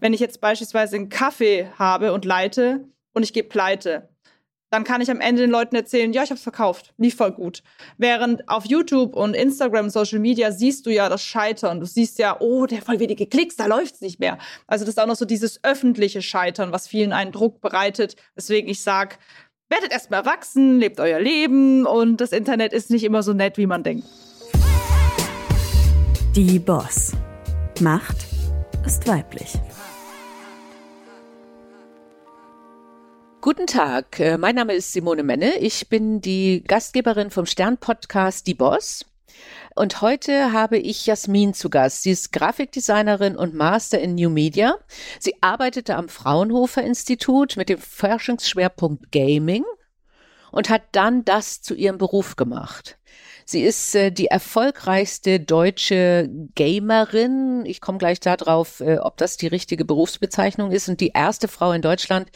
Wenn ich jetzt beispielsweise einen Kaffee habe und leite und ich gehe pleite, dann kann ich am Ende den Leuten erzählen, ja, ich habe es verkauft, lief voll gut. Während auf YouTube und Instagram Social Media siehst du ja das Scheitern. Du siehst ja, oh, der voll wenige Klicks, da läuft's nicht mehr. Also das ist auch noch so dieses öffentliche Scheitern, was vielen einen Druck bereitet. Deswegen ich sag, werdet erstmal erwachsen, lebt euer Leben und das Internet ist nicht immer so nett, wie man denkt. Die Boss. Macht ist weiblich. Guten Tag, äh, mein Name ist Simone Menne. Ich bin die Gastgeberin vom Stern-Podcast Die Boss. Und heute habe ich Jasmin zu Gast. Sie ist Grafikdesignerin und Master in New Media. Sie arbeitete am Fraunhofer Institut mit dem Forschungsschwerpunkt Gaming und hat dann das zu ihrem Beruf gemacht. Sie ist äh, die erfolgreichste deutsche Gamerin. Ich komme gleich darauf, äh, ob das die richtige Berufsbezeichnung ist. Und die erste Frau in Deutschland,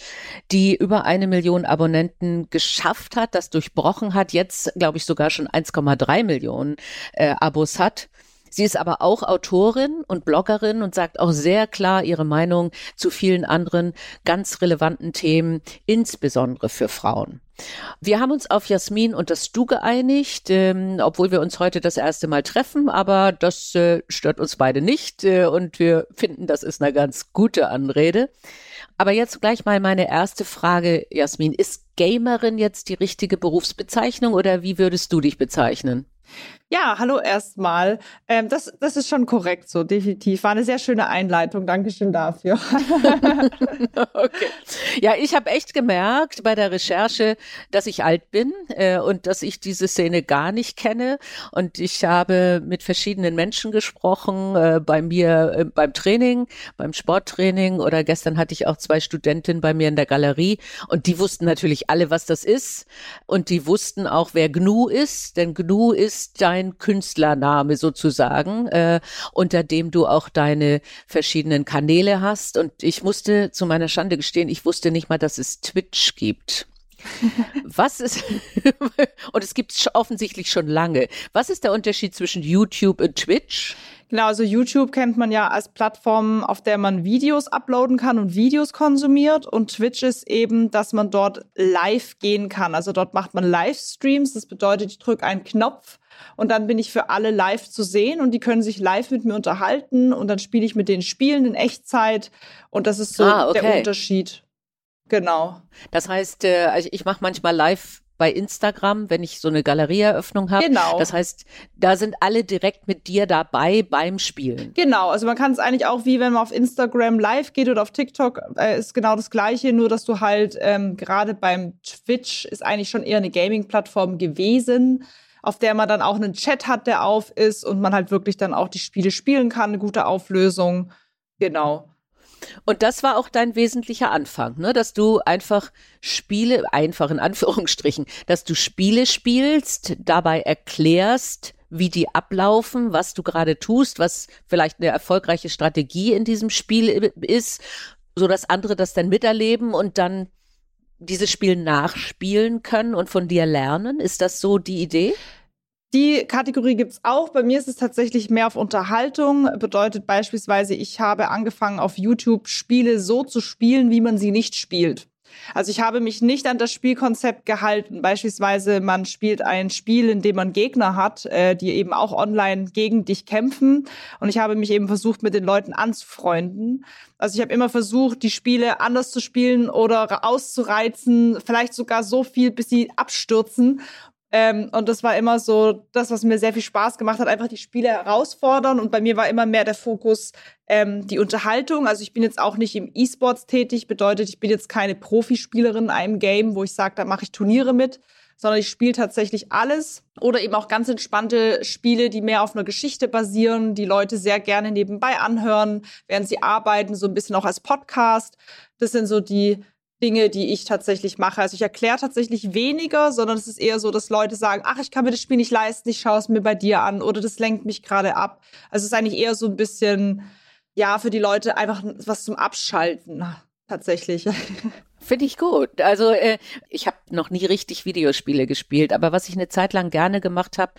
die über eine Million Abonnenten geschafft hat, das durchbrochen hat, jetzt glaube ich sogar schon 1,3 Millionen äh, Abos hat. Sie ist aber auch Autorin und Bloggerin und sagt auch sehr klar ihre Meinung zu vielen anderen ganz relevanten Themen, insbesondere für Frauen. Wir haben uns auf Jasmin und das Du geeinigt, ähm, obwohl wir uns heute das erste Mal treffen, aber das äh, stört uns beide nicht äh, und wir finden, das ist eine ganz gute Anrede. Aber jetzt gleich mal meine erste Frage, Jasmin. Ist Gamerin jetzt die richtige Berufsbezeichnung oder wie würdest du dich bezeichnen? Ja, hallo erstmal. Ähm, das, das ist schon korrekt so, definitiv. War eine sehr schöne Einleitung. Dankeschön dafür. okay. Ja, ich habe echt gemerkt bei der Recherche, dass ich alt bin äh, und dass ich diese Szene gar nicht kenne. Und ich habe mit verschiedenen Menschen gesprochen, äh, bei mir äh, beim Training, beim Sporttraining oder gestern hatte ich auch zwei Studentinnen bei mir in der Galerie und die wussten natürlich alle, was das ist. Und die wussten auch, wer GNU ist, denn GNU ist dein dein Künstlername sozusagen, äh, unter dem du auch deine verschiedenen Kanäle hast. Und ich musste zu meiner Schande gestehen, ich wusste nicht mal, dass es Twitch gibt. Was ist, und es gibt es offensichtlich schon lange. Was ist der Unterschied zwischen YouTube und Twitch? Genau, also YouTube kennt man ja als Plattform, auf der man Videos uploaden kann und Videos konsumiert. Und Twitch ist eben, dass man dort live gehen kann. Also dort macht man Livestreams. Das bedeutet, ich drücke einen Knopf und dann bin ich für alle live zu sehen und die können sich live mit mir unterhalten und dann spiele ich mit den Spielen in Echtzeit und das ist so ah, okay. der Unterschied. Genau. Das heißt, äh, also ich mache manchmal live bei Instagram, wenn ich so eine Galerieeröffnung habe. Genau. Das heißt, da sind alle direkt mit dir dabei beim Spielen. Genau, also man kann es eigentlich auch wie wenn man auf Instagram live geht oder auf TikTok, äh, ist genau das gleiche, nur dass du halt ähm, gerade beim Twitch ist eigentlich schon eher eine Gaming-Plattform gewesen auf der man dann auch einen Chat hat, der auf ist und man halt wirklich dann auch die Spiele spielen kann, eine gute Auflösung. Genau. Und das war auch dein wesentlicher Anfang, ne? dass du einfach Spiele, einfach in Anführungsstrichen, dass du Spiele spielst, dabei erklärst, wie die ablaufen, was du gerade tust, was vielleicht eine erfolgreiche Strategie in diesem Spiel ist, so dass andere das dann miterleben und dann dieses Spiel nachspielen können und von dir lernen? Ist das so die Idee? Die Kategorie gibt's auch. Bei mir ist es tatsächlich mehr auf Unterhaltung. Bedeutet beispielsweise, ich habe angefangen auf YouTube Spiele so zu spielen, wie man sie nicht spielt. Also ich habe mich nicht an das Spielkonzept gehalten. Beispielsweise, man spielt ein Spiel, in dem man Gegner hat, äh, die eben auch online gegen dich kämpfen. Und ich habe mich eben versucht, mit den Leuten anzufreunden. Also ich habe immer versucht, die Spiele anders zu spielen oder auszureizen, vielleicht sogar so viel, bis sie abstürzen. Ähm, und das war immer so das, was mir sehr viel Spaß gemacht hat, einfach die Spiele herausfordern. Und bei mir war immer mehr der Fokus ähm, die Unterhaltung. Also ich bin jetzt auch nicht im E-Sports tätig, bedeutet, ich bin jetzt keine Profispielerin in einem Game, wo ich sage, da mache ich Turniere mit, sondern ich spiele tatsächlich alles. Oder eben auch ganz entspannte Spiele, die mehr auf einer Geschichte basieren, die Leute sehr gerne nebenbei anhören, während sie arbeiten, so ein bisschen auch als Podcast. Das sind so die Dinge, die ich tatsächlich mache. Also ich erkläre tatsächlich weniger, sondern es ist eher so, dass Leute sagen, ach, ich kann mir das Spiel nicht leisten, ich schaue es mir bei dir an oder das lenkt mich gerade ab. Also es ist eigentlich eher so ein bisschen, ja, für die Leute einfach was zum Abschalten tatsächlich. Finde ich gut. Also äh, ich habe noch nie richtig Videospiele gespielt, aber was ich eine Zeit lang gerne gemacht habe,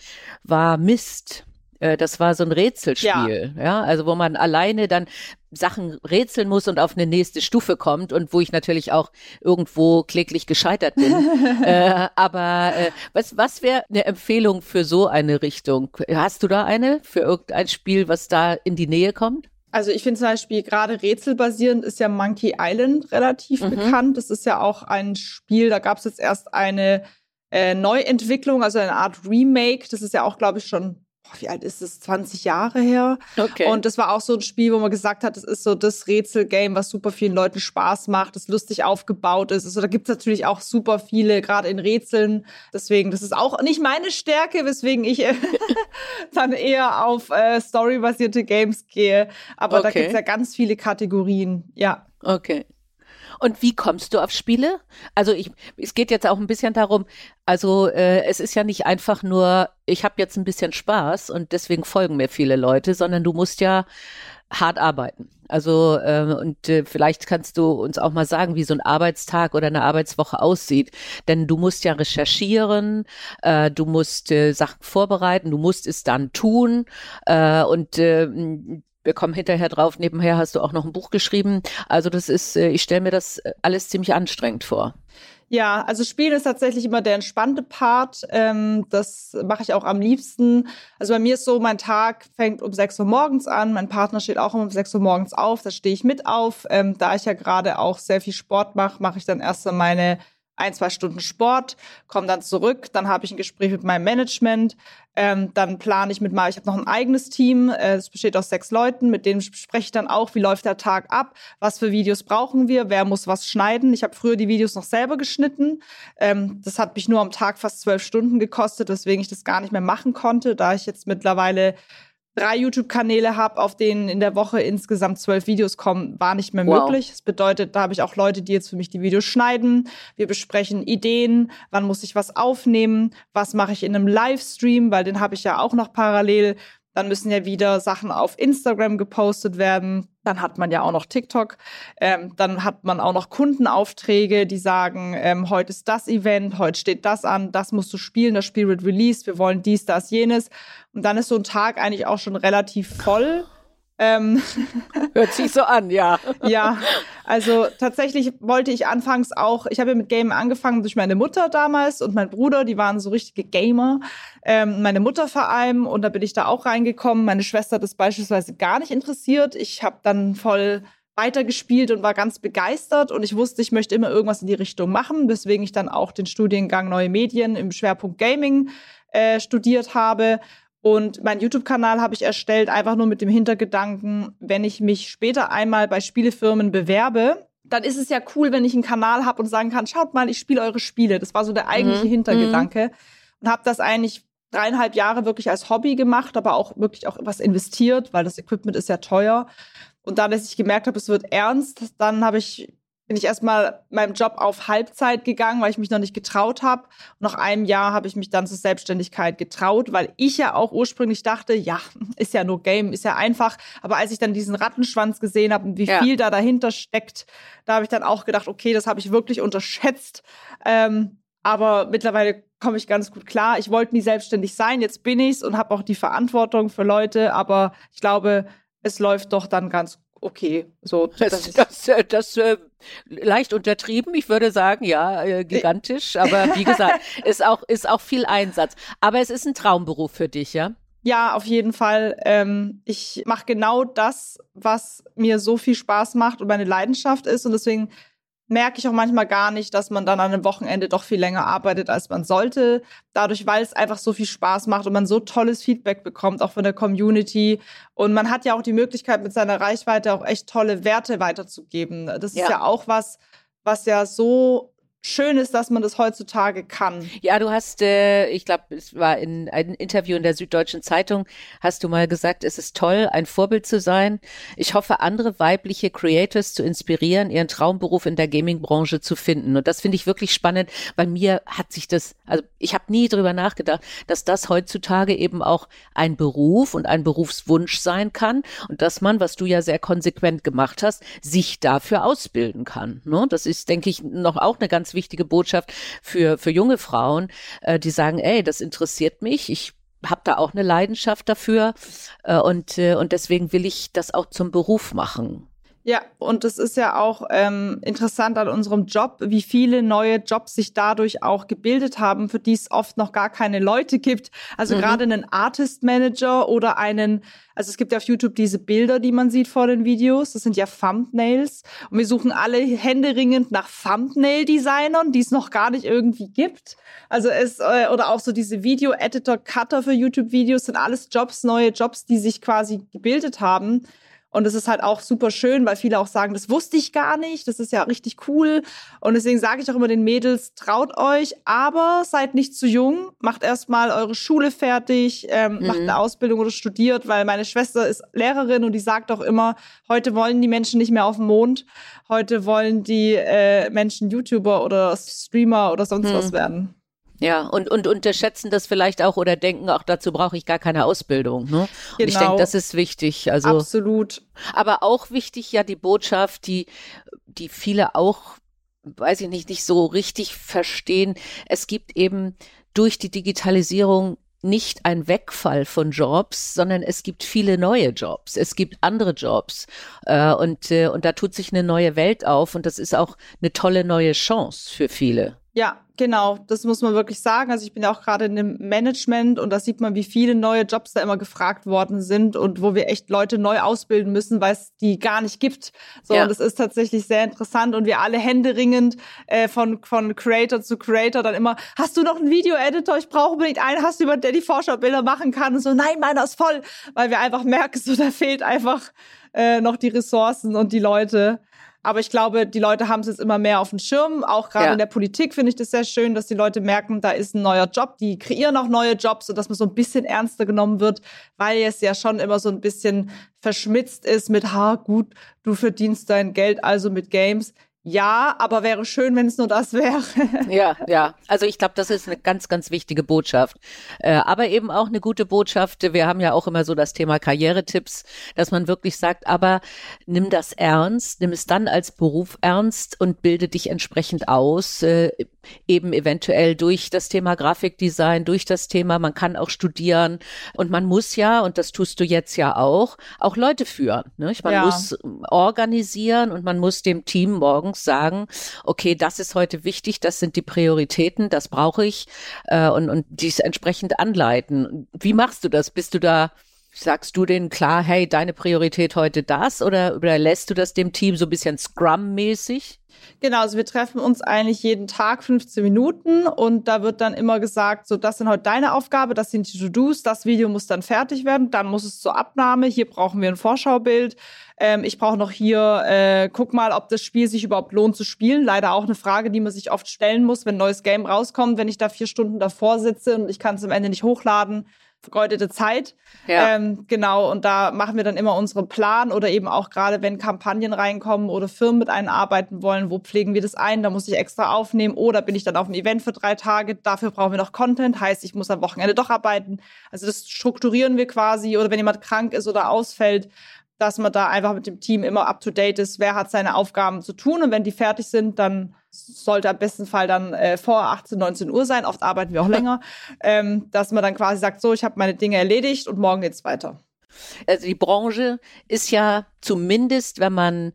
war Mist. Äh, das war so ein Rätselspiel, ja. ja, also wo man alleine dann Sachen rätseln muss und auf eine nächste Stufe kommt und wo ich natürlich auch irgendwo kläglich gescheitert bin. äh, aber äh, was, was wäre eine Empfehlung für so eine Richtung? Hast du da eine für irgendein Spiel, was da in die Nähe kommt? Also ich finde zum Beispiel gerade rätselbasierend ist ja Monkey Island relativ mhm. bekannt. Das ist ja auch ein Spiel, da gab es jetzt erst eine äh, Neuentwicklung, also eine Art Remake. Das ist ja auch, glaube ich, schon wie alt ist es? 20 Jahre her. Okay. Und das war auch so ein Spiel, wo man gesagt hat, das ist so das Rätselgame, was super vielen Leuten Spaß macht, das lustig aufgebaut ist. Also da gibt es natürlich auch super viele, gerade in Rätseln. Deswegen, das ist auch nicht meine Stärke, weswegen ich äh, dann eher auf äh, storybasierte Games gehe. Aber okay. da gibt es ja ganz viele Kategorien, ja. Okay. Und wie kommst du auf Spiele? Also ich, es geht jetzt auch ein bisschen darum, also äh, es ist ja nicht einfach nur, ich habe jetzt ein bisschen Spaß und deswegen folgen mir viele Leute, sondern du musst ja hart arbeiten. Also äh, und äh, vielleicht kannst du uns auch mal sagen, wie so ein Arbeitstag oder eine Arbeitswoche aussieht. Denn du musst ja recherchieren, äh, du musst äh, Sachen vorbereiten, du musst es dann tun äh, und äh, wir kommen hinterher drauf, nebenher hast du auch noch ein Buch geschrieben. Also das ist, äh, ich stelle mir das äh, alles ziemlich anstrengend vor. Ja, also Spielen ist tatsächlich immer der entspannte Part. Ähm, das mache ich auch am liebsten. Also bei mir ist so, mein Tag fängt um 6 Uhr morgens an. Mein Partner steht auch um 6 Uhr morgens auf. Da stehe ich mit auf. Ähm, da ich ja gerade auch sehr viel Sport mache, mache ich dann erst meine ein, zwei Stunden Sport, komme dann zurück, dann habe ich ein Gespräch mit meinem Management, ähm, dann plane ich mit mal, ich habe noch ein eigenes Team, äh, es besteht aus sechs Leuten, mit denen spreche ich dann auch, wie läuft der Tag ab, was für Videos brauchen wir, wer muss was schneiden. Ich habe früher die Videos noch selber geschnitten. Ähm, das hat mich nur am Tag fast zwölf Stunden gekostet, weswegen ich das gar nicht mehr machen konnte, da ich jetzt mittlerweile drei YouTube-Kanäle habe, auf denen in der Woche insgesamt zwölf Videos kommen, war nicht mehr wow. möglich. Das bedeutet, da habe ich auch Leute, die jetzt für mich die Videos schneiden. Wir besprechen Ideen, wann muss ich was aufnehmen, was mache ich in einem Livestream, weil den habe ich ja auch noch parallel. Dann müssen ja wieder Sachen auf Instagram gepostet werden. Dann hat man ja auch noch TikTok. Ähm, dann hat man auch noch Kundenaufträge, die sagen, ähm, heute ist das Event, heute steht das an, das musst du spielen, das Spiel wird released, wir wollen dies, das, jenes. Und dann ist so ein Tag eigentlich auch schon relativ voll. Ähm, Hört sich so an, ja. ja, also tatsächlich wollte ich anfangs auch, ich habe ja mit Game angefangen durch meine Mutter damals und mein Bruder, die waren so richtige Gamer. Ähm, meine Mutter vor allem und da bin ich da auch reingekommen. Meine Schwester hat das beispielsweise gar nicht interessiert. Ich habe dann voll weitergespielt und war ganz begeistert und ich wusste, ich möchte immer irgendwas in die Richtung machen, weswegen ich dann auch den Studiengang Neue Medien im Schwerpunkt Gaming äh, studiert habe und meinen YouTube-Kanal habe ich erstellt, einfach nur mit dem Hintergedanken, wenn ich mich später einmal bei Spielefirmen bewerbe, dann ist es ja cool, wenn ich einen Kanal habe und sagen kann, schaut mal, ich spiele eure Spiele. Das war so der eigentliche mhm. Hintergedanke. Und habe das eigentlich dreieinhalb Jahre wirklich als Hobby gemacht, aber auch wirklich auch was investiert, weil das Equipment ist ja teuer. Und dann, als ich gemerkt habe, es wird ernst, dann habe ich bin ich erstmal meinem Job auf Halbzeit gegangen, weil ich mich noch nicht getraut habe. Nach einem Jahr habe ich mich dann zur Selbstständigkeit getraut, weil ich ja auch ursprünglich dachte, ja, ist ja nur Game, ist ja einfach. Aber als ich dann diesen Rattenschwanz gesehen habe und wie ja. viel da dahinter steckt, da habe ich dann auch gedacht, okay, das habe ich wirklich unterschätzt. Ähm, aber mittlerweile komme ich ganz gut klar. Ich wollte nie selbstständig sein, jetzt bin ich's und habe auch die Verantwortung für Leute. Aber ich glaube, es läuft doch dann ganz okay. So, das, das, das, das äh, leicht untertrieben. Ich würde sagen, ja, äh, gigantisch. Aber wie gesagt, ist auch, ist auch viel Einsatz. Aber es ist ein Traumberuf für dich, ja? Ja, auf jeden Fall. Ähm, ich mache genau das, was mir so viel Spaß macht und meine Leidenschaft ist. Und deswegen merke ich auch manchmal gar nicht, dass man dann an einem Wochenende doch viel länger arbeitet, als man sollte. Dadurch, weil es einfach so viel Spaß macht und man so tolles Feedback bekommt, auch von der Community. Und man hat ja auch die Möglichkeit, mit seiner Reichweite auch echt tolle Werte weiterzugeben. Das ist ja, ja auch was, was ja so schön ist, dass man das heutzutage kann. Ja, du hast, äh, ich glaube, es war in einem Interview in der Süddeutschen Zeitung, hast du mal gesagt, es ist toll, ein Vorbild zu sein. Ich hoffe, andere weibliche Creators zu inspirieren, ihren Traumberuf in der Gaming-Branche zu finden. Und das finde ich wirklich spannend, weil mir hat sich das, also ich habe nie drüber nachgedacht, dass das heutzutage eben auch ein Beruf und ein Berufswunsch sein kann und dass man, was du ja sehr konsequent gemacht hast, sich dafür ausbilden kann. Ne? Das ist, denke ich, noch auch eine ganz wichtige Botschaft für, für junge Frauen, äh, die sagen, ey, das interessiert mich, ich habe da auch eine Leidenschaft dafür äh, und, äh, und deswegen will ich das auch zum Beruf machen. Ja, und es ist ja auch ähm, interessant an unserem Job, wie viele neue Jobs sich dadurch auch gebildet haben, für die es oft noch gar keine Leute gibt. Also mhm. gerade einen Artist Manager oder einen, also es gibt ja auf YouTube diese Bilder, die man sieht vor den Videos. Das sind ja Thumbnails. Und wir suchen alle händeringend nach Thumbnail-Designern, die es noch gar nicht irgendwie gibt. Also es, äh, oder auch so diese Video-Editor, Cutter für YouTube-Videos sind alles Jobs, neue Jobs, die sich quasi gebildet haben. Und es ist halt auch super schön, weil viele auch sagen, das wusste ich gar nicht, das ist ja richtig cool. Und deswegen sage ich auch immer den Mädels, traut euch, aber seid nicht zu jung, macht erstmal eure Schule fertig, ähm, mhm. macht eine Ausbildung oder studiert, weil meine Schwester ist Lehrerin und die sagt auch immer, heute wollen die Menschen nicht mehr auf dem Mond, heute wollen die äh, Menschen YouTuber oder Streamer oder sonst mhm. was werden. Ja, und, und unterschätzen das vielleicht auch oder denken, auch dazu brauche ich gar keine Ausbildung. Ne? Genau. Und ich denke, genau. das ist wichtig. Also, Absolut. Aber auch wichtig ja die Botschaft, die, die viele auch, weiß ich nicht, nicht so richtig verstehen. Es gibt eben durch die Digitalisierung nicht ein Wegfall von Jobs, sondern es gibt viele neue Jobs. Es gibt andere Jobs. Äh, und, äh, und da tut sich eine neue Welt auf und das ist auch eine tolle neue Chance für viele. Ja, genau. Das muss man wirklich sagen. Also ich bin ja auch gerade in dem Management und da sieht man, wie viele neue Jobs da immer gefragt worden sind und wo wir echt Leute neu ausbilden müssen, weil es die gar nicht gibt. So, ja. und das ist tatsächlich sehr interessant und wir alle händeringend äh, von, von Creator zu Creator dann immer, hast du noch einen Video-Editor? Ich brauche unbedingt einen. Hast du jemanden, der die Vorschaubilder machen kann? Und so, nein, meiner ist voll. Weil wir einfach merken, so, da fehlt einfach äh, noch die Ressourcen und die Leute. Aber ich glaube, die Leute haben es jetzt immer mehr auf dem Schirm. Auch gerade ja. in der Politik finde ich das sehr schön, dass die Leute merken, da ist ein neuer Job. Die kreieren auch neue Jobs und dass man so ein bisschen ernster genommen wird, weil es ja schon immer so ein bisschen verschmitzt ist mit, ha, gut, du verdienst dein Geld also mit Games. Ja, aber wäre schön, wenn es nur das wäre. ja, ja. Also ich glaube, das ist eine ganz, ganz wichtige Botschaft. Äh, aber eben auch eine gute Botschaft. Wir haben ja auch immer so das Thema Karrieretipps, dass man wirklich sagt, aber nimm das ernst, nimm es dann als Beruf ernst und bilde dich entsprechend aus. Äh, eben eventuell durch das Thema Grafikdesign, durch das Thema, man kann auch studieren und man muss ja, und das tust du jetzt ja auch, auch Leute führen. Ne? Man ja. muss organisieren und man muss dem Team morgens sagen, okay, das ist heute wichtig, das sind die Prioritäten, das brauche ich äh, und, und dies entsprechend anleiten. Wie machst du das? Bist du da Sagst du denen klar, hey, deine Priorität heute das oder, oder lässt du das dem Team so ein bisschen Scrum-mäßig? Genau, also wir treffen uns eigentlich jeden Tag 15 Minuten und da wird dann immer gesagt, so das sind heute deine Aufgabe, das sind die To-Dos, das Video muss dann fertig werden, dann muss es zur Abnahme, hier brauchen wir ein Vorschaubild, ähm, ich brauche noch hier, äh, guck mal, ob das Spiel sich überhaupt lohnt zu spielen. Leider auch eine Frage, die man sich oft stellen muss, wenn ein neues Game rauskommt, wenn ich da vier Stunden davor sitze und ich kann es am Ende nicht hochladen vergeudete Zeit. Ja. Ähm, genau, und da machen wir dann immer unseren Plan oder eben auch gerade, wenn Kampagnen reinkommen oder Firmen mit einem arbeiten wollen, wo pflegen wir das ein? Da muss ich extra aufnehmen oder bin ich dann auf einem Event für drei Tage? Dafür brauchen wir noch Content, heißt, ich muss am Wochenende doch arbeiten. Also das strukturieren wir quasi oder wenn jemand krank ist oder ausfällt, dass man da einfach mit dem Team immer up to date ist, wer hat seine Aufgaben zu tun und wenn die fertig sind, dann sollte am besten Fall dann äh, vor 18, 19 Uhr sein. Oft arbeiten wir auch länger, ähm, dass man dann quasi sagt, so, ich habe meine Dinge erledigt und morgen geht's weiter. Also die Branche ist ja zumindest, wenn man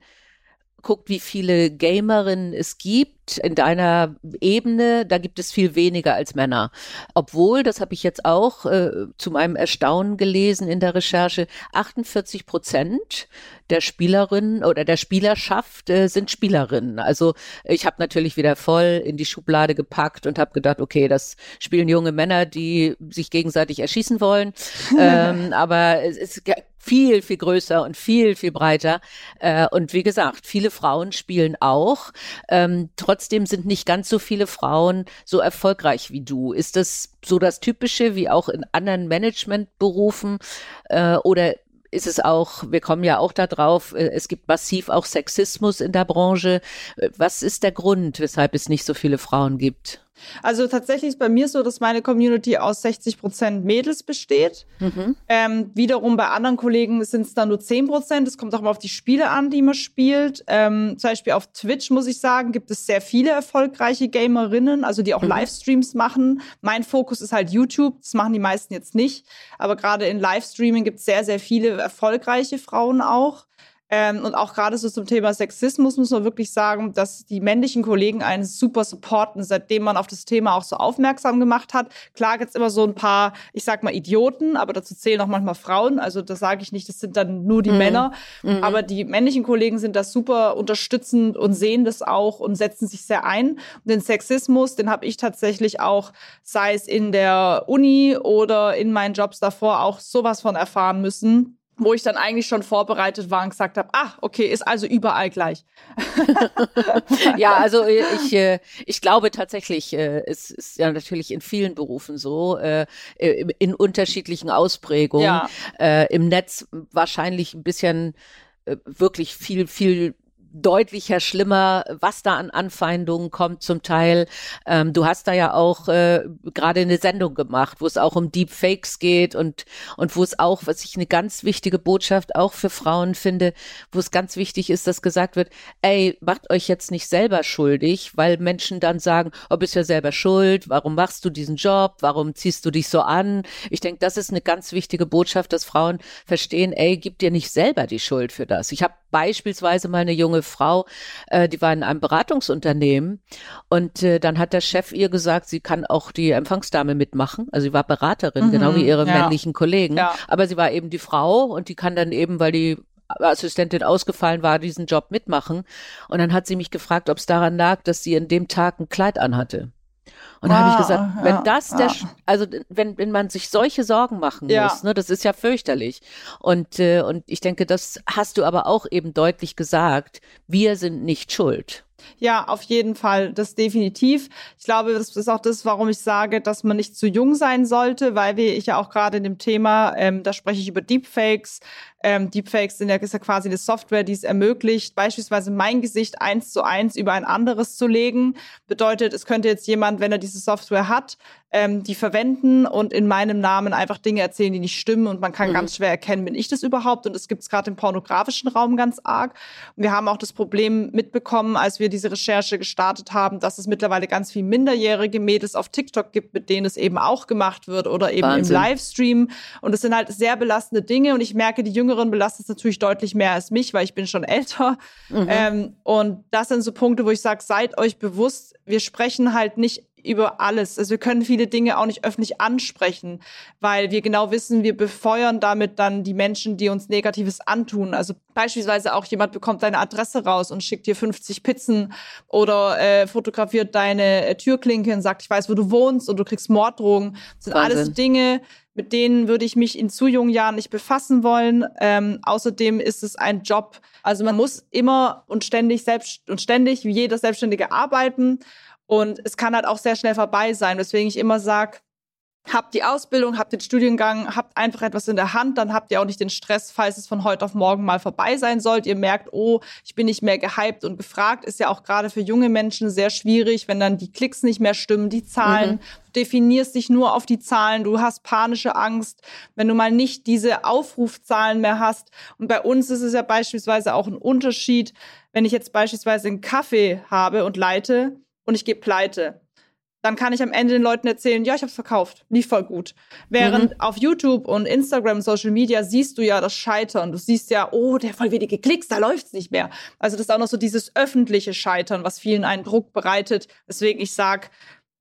guckt, wie viele Gamerinnen es gibt in deiner Ebene, da gibt es viel weniger als Männer. Obwohl, das habe ich jetzt auch äh, zu meinem Erstaunen gelesen in der Recherche, 48 Prozent der Spielerinnen oder der Spielerschaft äh, sind Spielerinnen. Also ich habe natürlich wieder voll in die Schublade gepackt und habe gedacht, okay, das spielen junge Männer, die sich gegenseitig erschießen wollen. ähm, aber es ist viel, viel größer und viel, viel breiter. Äh, und wie gesagt, viele Frauen spielen auch. Ähm, trotzdem sind nicht ganz so viele Frauen so erfolgreich wie du. Ist das so das Typische wie auch in anderen Managementberufen? Äh, oder ist es auch, wir kommen ja auch da drauf, äh, es gibt massiv auch Sexismus in der Branche. Äh, was ist der Grund, weshalb es nicht so viele Frauen gibt? Also tatsächlich ist bei mir so, dass meine Community aus 60 Prozent Mädels besteht. Mhm. Ähm, wiederum bei anderen Kollegen sind es dann nur 10 Prozent. Es kommt auch mal auf die Spiele an, die man spielt. Ähm, zum Beispiel auf Twitch, muss ich sagen, gibt es sehr viele erfolgreiche Gamerinnen, also die auch mhm. Livestreams machen. Mein Fokus ist halt YouTube. Das machen die meisten jetzt nicht. Aber gerade in Livestreaming gibt es sehr, sehr viele erfolgreiche Frauen auch. Ähm, und auch gerade so zum Thema Sexismus muss man wirklich sagen, dass die männlichen Kollegen einen super supporten, seitdem man auf das Thema auch so aufmerksam gemacht hat. Klar gibt's immer so ein paar, ich sag mal, Idioten, aber dazu zählen auch manchmal Frauen. Also das sage ich nicht, das sind dann nur die mhm. Männer. Mhm. Aber die männlichen Kollegen sind da super unterstützend und sehen das auch und setzen sich sehr ein. Und den Sexismus, den habe ich tatsächlich auch, sei es in der Uni oder in meinen Jobs davor, auch sowas von erfahren müssen wo ich dann eigentlich schon vorbereitet war und gesagt habe, ah, okay, ist also überall gleich. ja, also äh, ich, äh, ich glaube tatsächlich, äh, es ist ja natürlich in vielen Berufen so, in unterschiedlichen Ausprägungen, ja. im Netz wahrscheinlich ein bisschen wirklich viel, viel deutlicher, schlimmer, was da an Anfeindungen kommt zum Teil. Ähm, du hast da ja auch äh, gerade eine Sendung gemacht, wo es auch um Deepfakes geht und, und wo es auch, was ich eine ganz wichtige Botschaft auch für Frauen finde, wo es ganz wichtig ist, dass gesagt wird, ey, macht euch jetzt nicht selber schuldig, weil Menschen dann sagen, oh, bist ja selber schuld, warum machst du diesen Job, warum ziehst du dich so an? Ich denke, das ist eine ganz wichtige Botschaft, dass Frauen verstehen, ey, gib dir nicht selber die Schuld für das. Ich habe beispielsweise mal eine junge Frau, äh, die war in einem Beratungsunternehmen und äh, dann hat der Chef ihr gesagt, sie kann auch die Empfangsdame mitmachen. Also sie war Beraterin, mhm, genau wie ihre ja. männlichen Kollegen. Ja. Aber sie war eben die Frau und die kann dann eben, weil die Assistentin ausgefallen war, diesen Job mitmachen. Und dann hat sie mich gefragt, ob es daran lag, dass sie in dem Tag ein Kleid anhatte. Und da habe ich gesagt, ah, wenn das der, also wenn, wenn man sich solche Sorgen machen ja. muss, ne, das ist ja fürchterlich. Und, äh, und ich denke, das hast du aber auch eben deutlich gesagt. Wir sind nicht schuld. Ja, auf jeden Fall, das definitiv. Ich glaube, das ist auch das, warum ich sage, dass man nicht zu jung sein sollte, weil wir, ich ja auch gerade in dem Thema, ähm, da spreche ich über Deepfakes. Ähm, Deepfakes sind ja, ist ja quasi eine Software, die es ermöglicht, beispielsweise mein Gesicht eins zu eins über ein anderes zu legen. Bedeutet, es könnte jetzt jemand, wenn er diese Software hat, ähm, die verwenden und in meinem Namen einfach Dinge erzählen, die nicht stimmen und man kann mhm. ganz schwer erkennen, bin ich das überhaupt? Und das gibt es gerade im pornografischen Raum ganz arg. Und wir haben auch das Problem mitbekommen, als wir diese Recherche gestartet haben, dass es mittlerweile ganz viel minderjährige Mädels auf TikTok gibt, mit denen es eben auch gemacht wird oder eben Wahnsinn. im Livestream. Und es sind halt sehr belastende Dinge und ich merke, die Jüngeren belasten es natürlich deutlich mehr als mich, weil ich bin schon älter. Mhm. Ähm, und das sind so Punkte, wo ich sage, seid euch bewusst, wir sprechen halt nicht über alles. Also wir können viele Dinge auch nicht öffentlich ansprechen, weil wir genau wissen, wir befeuern damit dann die Menschen, die uns Negatives antun. Also beispielsweise auch jemand bekommt deine Adresse raus und schickt dir 50 Pizzen oder äh, fotografiert deine äh, Türklinke und sagt, ich weiß, wo du wohnst und du kriegst Morddrohungen. Das sind Wahnsinn. alles Dinge, mit denen würde ich mich in zu jungen Jahren nicht befassen wollen. Ähm, außerdem ist es ein Job. Also man muss immer und ständig selbst und ständig wie jeder Selbstständige arbeiten. Und es kann halt auch sehr schnell vorbei sein, weswegen ich immer sage, habt die Ausbildung, habt den Studiengang, habt einfach etwas in der Hand, dann habt ihr auch nicht den Stress, falls es von heute auf morgen mal vorbei sein sollte. Ihr merkt, oh, ich bin nicht mehr gehypt und gefragt, ist ja auch gerade für junge Menschen sehr schwierig, wenn dann die Klicks nicht mehr stimmen, die Zahlen. Mhm. Du definierst dich nur auf die Zahlen, du hast panische Angst, wenn du mal nicht diese Aufrufzahlen mehr hast. Und bei uns ist es ja beispielsweise auch ein Unterschied, wenn ich jetzt beispielsweise einen Kaffee habe und leite, und ich gehe pleite. Dann kann ich am Ende den Leuten erzählen, ja, ich habe es verkauft, lief voll gut. Während mhm. auf YouTube und Instagram, Social Media siehst du ja das Scheitern. Du siehst ja, oh, der voll wenige Klicks, da läuft's nicht mehr. Also das ist auch noch so dieses öffentliche Scheitern, was vielen einen Druck bereitet. Deswegen ich sag,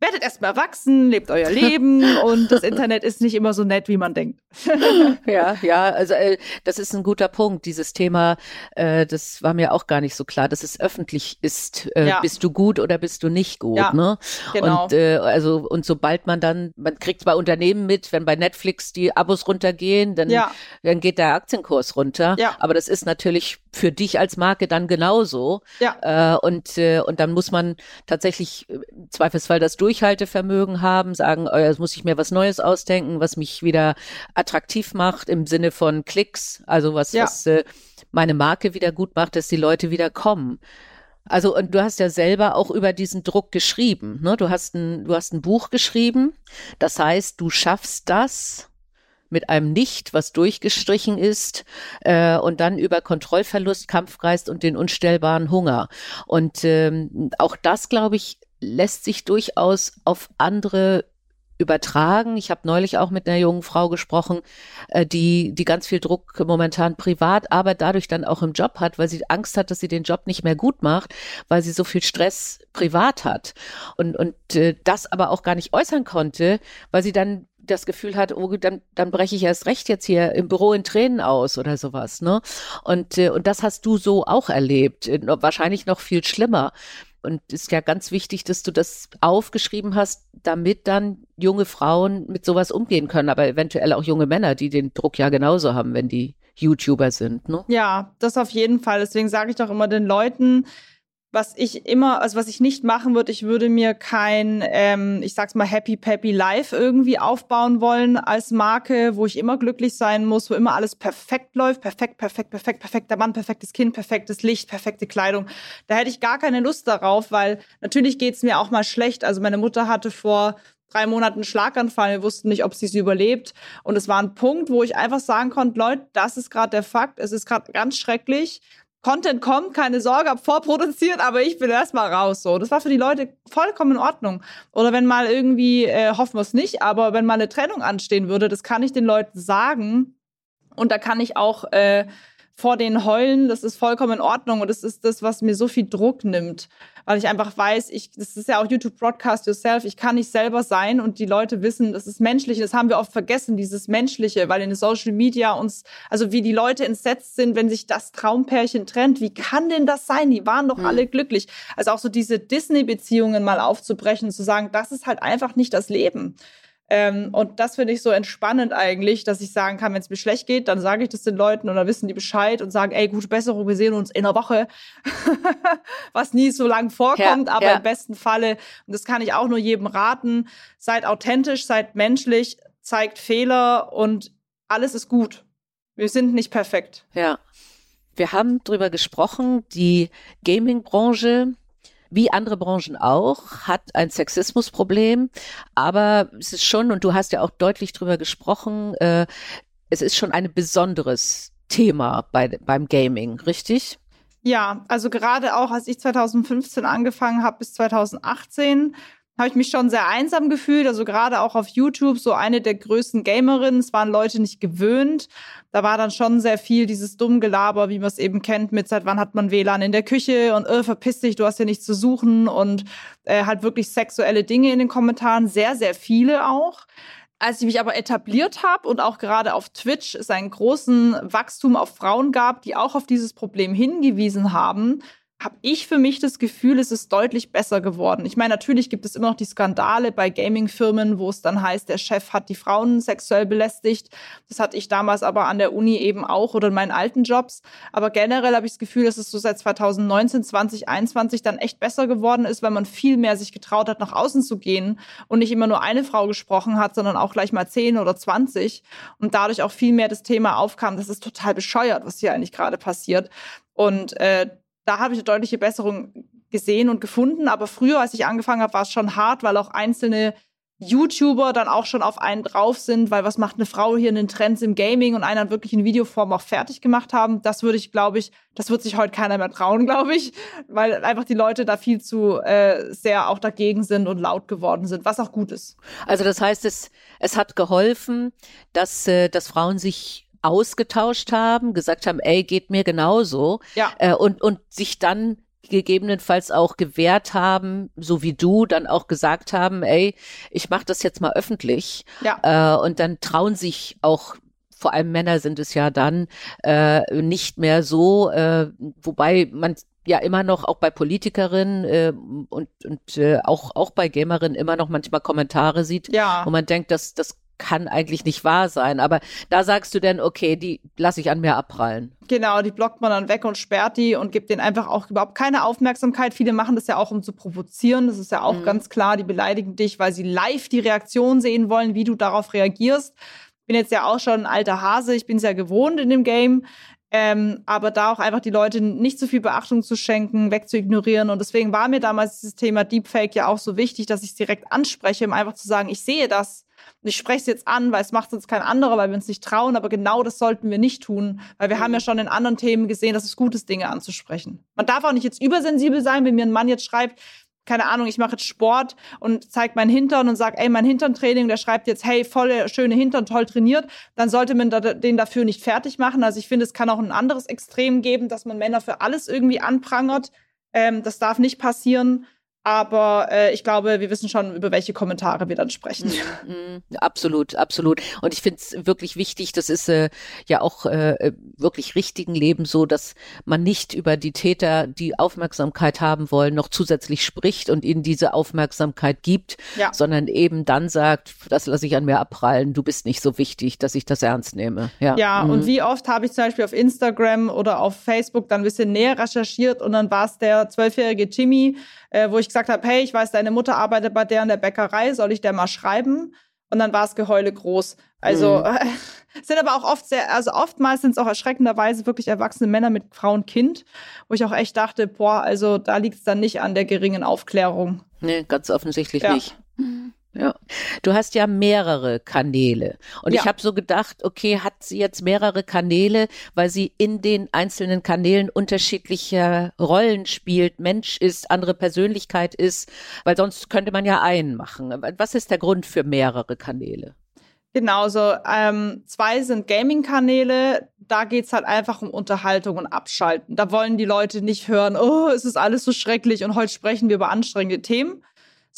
werdet erstmal erwachsen, lebt euer Leben und das Internet ist nicht immer so nett, wie man denkt. ja, ja, also äh, das ist ein guter Punkt. Dieses Thema, äh, das war mir auch gar nicht so klar, dass es öffentlich ist. Äh, ja. Bist du gut oder bist du nicht gut? Ja, ne? Genau. Und äh, also und sobald man dann, man kriegt bei Unternehmen mit, wenn bei Netflix die Abos runtergehen, dann, ja. dann geht der Aktienkurs runter. Ja. Aber das ist natürlich für dich als Marke dann genauso. Ja. Äh, und äh, und dann muss man tatsächlich äh, Zweifelsfall das durch Durchhaltevermögen haben, sagen, oh, jetzt muss ich mir was Neues ausdenken, was mich wieder attraktiv macht im Sinne von Klicks, also was, ja. was äh, meine Marke wieder gut macht, dass die Leute wieder kommen. Also und du hast ja selber auch über diesen Druck geschrieben. Ne? Du hast ein, du hast ein Buch geschrieben. Das heißt, du schaffst das mit einem Nicht, was durchgestrichen ist, äh, und dann über Kontrollverlust, Kampfgeist und den unstellbaren Hunger. Und ähm, auch das, glaube ich, lässt sich durchaus auf andere übertragen. Ich habe neulich auch mit einer jungen Frau gesprochen, äh, die, die ganz viel Druck momentan privat, aber dadurch dann auch im Job hat, weil sie Angst hat, dass sie den Job nicht mehr gut macht, weil sie so viel Stress privat hat und, und äh, das aber auch gar nicht äußern konnte, weil sie dann das Gefühl hat, oh, dann, dann breche ich erst recht jetzt hier im Büro in Tränen aus oder sowas, ne? Und, äh, und das hast du so auch erlebt, äh, wahrscheinlich noch viel schlimmer. Und ist ja ganz wichtig, dass du das aufgeschrieben hast, damit dann junge Frauen mit sowas umgehen können, aber eventuell auch junge Männer, die den Druck ja genauso haben, wenn die YouTuber sind. Ne? Ja, das auf jeden Fall. Deswegen sage ich doch immer den Leuten, was ich immer, also was ich nicht machen würde, ich würde mir kein, ähm, ich sag's mal, Happy Peppy Life irgendwie aufbauen wollen als Marke, wo ich immer glücklich sein muss, wo immer alles perfekt läuft, perfekt, perfekt, perfekt, perfekter Mann, perfektes Kind, perfektes Licht, perfekte Kleidung. Da hätte ich gar keine Lust darauf, weil natürlich geht's mir auch mal schlecht. Also meine Mutter hatte vor drei Monaten einen Schlaganfall. Wir wussten nicht, ob sie es überlebt. Und es war ein Punkt, wo ich einfach sagen konnte, Leute, das ist gerade der Fakt. Es ist gerade ganz schrecklich. Content kommt, keine Sorge, hab vorproduziert, aber ich bin erstmal raus. So, das war für die Leute vollkommen in Ordnung. Oder wenn mal irgendwie, äh, hoffen wir es nicht, aber wenn mal eine Trennung anstehen würde, das kann ich den Leuten sagen. Und da kann ich auch äh, vor den heulen, das ist vollkommen in Ordnung. Und das ist das, was mir so viel Druck nimmt weil ich einfach weiß, ich, das ist ja auch YouTube Broadcast Yourself, ich kann nicht selber sein und die Leute wissen, das ist menschlich. Das haben wir oft vergessen, dieses Menschliche, weil in Social Media uns, also wie die Leute entsetzt sind, wenn sich das Traumpärchen trennt. Wie kann denn das sein? Die waren doch mhm. alle glücklich. Also auch so diese Disney-Beziehungen mal aufzubrechen zu sagen, das ist halt einfach nicht das Leben. Ähm, und das finde ich so entspannend eigentlich, dass ich sagen kann, wenn es mir schlecht geht, dann sage ich das den Leuten und dann wissen die Bescheid und sagen, ey, gute Besserung, wir sehen uns in einer Woche. Was nie so lang vorkommt, ja, aber ja. im besten Falle, und das kann ich auch nur jedem raten, seid authentisch, seid menschlich, zeigt Fehler und alles ist gut. Wir sind nicht perfekt. Ja. Wir haben drüber gesprochen, die Gaming-Branche wie andere Branchen auch, hat ein Sexismusproblem, aber es ist schon, und du hast ja auch deutlich drüber gesprochen, äh, es ist schon ein besonderes Thema bei, beim Gaming, richtig? Ja, also gerade auch, als ich 2015 angefangen habe bis 2018, habe ich mich schon sehr einsam gefühlt. Also gerade auch auf YouTube, so eine der größten Gamerinnen. Es waren Leute nicht gewöhnt. Da war dann schon sehr viel dieses Dummgelaber, wie man es eben kennt, mit seit wann hat man WLAN in der Küche und äh, verpiss dich, du hast ja nichts zu suchen und äh, halt wirklich sexuelle Dinge in den Kommentaren. Sehr, sehr viele auch. Als ich mich aber etabliert habe und auch gerade auf Twitch es einen großen Wachstum auf Frauen gab, die auch auf dieses Problem hingewiesen haben, habe ich für mich das Gefühl, es ist deutlich besser geworden. Ich meine, natürlich gibt es immer noch die Skandale bei Gaming-Firmen, wo es dann heißt, der Chef hat die Frauen sexuell belästigt. Das hatte ich damals aber an der Uni eben auch oder in meinen alten Jobs. Aber generell habe ich das Gefühl, dass es so seit 2019, 2021 dann echt besser geworden ist, weil man viel mehr sich getraut hat, nach außen zu gehen und nicht immer nur eine Frau gesprochen hat, sondern auch gleich mal zehn oder zwanzig und dadurch auch viel mehr das Thema aufkam. Das ist total bescheuert, was hier eigentlich gerade passiert. Und äh, da habe ich eine deutliche Besserung gesehen und gefunden. Aber früher, als ich angefangen habe, war es schon hart, weil auch einzelne YouTuber dann auch schon auf einen drauf sind, weil was macht eine Frau hier in den Trends im Gaming und einer wirklich in Videoform auch fertig gemacht haben. Das würde ich, glaube ich, das wird sich heute keiner mehr trauen, glaube ich, weil einfach die Leute da viel zu äh, sehr auch dagegen sind und laut geworden sind, was auch gut ist. Also das heißt, es, es hat geholfen, dass, äh, dass Frauen sich ausgetauscht haben, gesagt haben, ey, geht mir genauso. Ja. Äh, und, und sich dann gegebenenfalls auch gewehrt haben, so wie du, dann auch gesagt haben, ey, ich mache das jetzt mal öffentlich. Ja. Äh, und dann trauen sich auch vor allem Männer sind es ja dann äh, nicht mehr so, äh, wobei man ja immer noch auch bei Politikerinnen äh, und, und äh, auch, auch bei Gamerinnen immer noch manchmal Kommentare sieht, ja. wo man denkt, dass das kann eigentlich nicht wahr sein. Aber da sagst du dann, okay, die lasse ich an mir abprallen. Genau, die blockt man dann weg und sperrt die und gibt denen einfach auch überhaupt keine Aufmerksamkeit. Viele machen das ja auch, um zu provozieren. Das ist ja auch mhm. ganz klar. Die beleidigen dich, weil sie live die Reaktion sehen wollen, wie du darauf reagierst. Bin jetzt ja auch schon ein alter Hase. Ich bin es ja gewohnt in dem Game. Ähm, aber da auch einfach die Leute nicht so viel Beachtung zu schenken, wegzuignorieren. Und deswegen war mir damals dieses Thema Deepfake ja auch so wichtig, dass ich es direkt anspreche, um einfach zu sagen, ich sehe das ich spreche es jetzt an, weil es macht sonst kein anderer, weil wir uns nicht trauen. Aber genau das sollten wir nicht tun, weil wir mhm. haben ja schon in anderen Themen gesehen, dass es gut ist, Dinge anzusprechen. Man darf auch nicht jetzt übersensibel sein, wenn mir ein Mann jetzt schreibt, keine Ahnung, ich mache jetzt Sport und zeige meinen Hintern und sage, ey, mein Hinterntraining, der schreibt jetzt, hey, volle schöne Hintern, toll trainiert, dann sollte man den dafür nicht fertig machen. Also ich finde, es kann auch ein anderes Extrem geben, dass man Männer für alles irgendwie anprangert. Ähm, das darf nicht passieren. Aber äh, ich glaube, wir wissen schon, über welche Kommentare wir dann sprechen. Mm, mm, absolut, absolut. Und ich finde es wirklich wichtig, das ist äh, ja auch äh, wirklich richtigen Leben so, dass man nicht über die Täter, die Aufmerksamkeit haben wollen, noch zusätzlich spricht und ihnen diese Aufmerksamkeit gibt, ja. sondern eben dann sagt, das lasse ich an mir abprallen, du bist nicht so wichtig, dass ich das ernst nehme. Ja, ja mhm. und wie oft habe ich zum Beispiel auf Instagram oder auf Facebook dann ein bisschen näher recherchiert und dann war es der zwölfjährige Jimmy, äh, wo ich gesagt habe, hey, ich weiß, deine Mutter arbeitet bei der in der Bäckerei, soll ich der mal schreiben? Und dann war es Geheule groß. Also mhm. sind aber auch oft sehr, also oftmals sind es auch erschreckenderweise wirklich erwachsene Männer mit Frau und Kind, wo ich auch echt dachte, boah, also da liegt es dann nicht an der geringen Aufklärung. Nee, ganz offensichtlich ja. nicht. Mhm. Ja. Du hast ja mehrere Kanäle. Und ja. ich habe so gedacht, okay, hat sie jetzt mehrere Kanäle, weil sie in den einzelnen Kanälen unterschiedliche Rollen spielt, Mensch ist, andere Persönlichkeit ist, weil sonst könnte man ja einen machen. Was ist der Grund für mehrere Kanäle? Genau, so ähm, zwei sind Gaming-Kanäle. Da geht's halt einfach um Unterhaltung und Abschalten. Da wollen die Leute nicht hören, oh, es ist alles so schrecklich und heute sprechen wir über anstrengende Themen,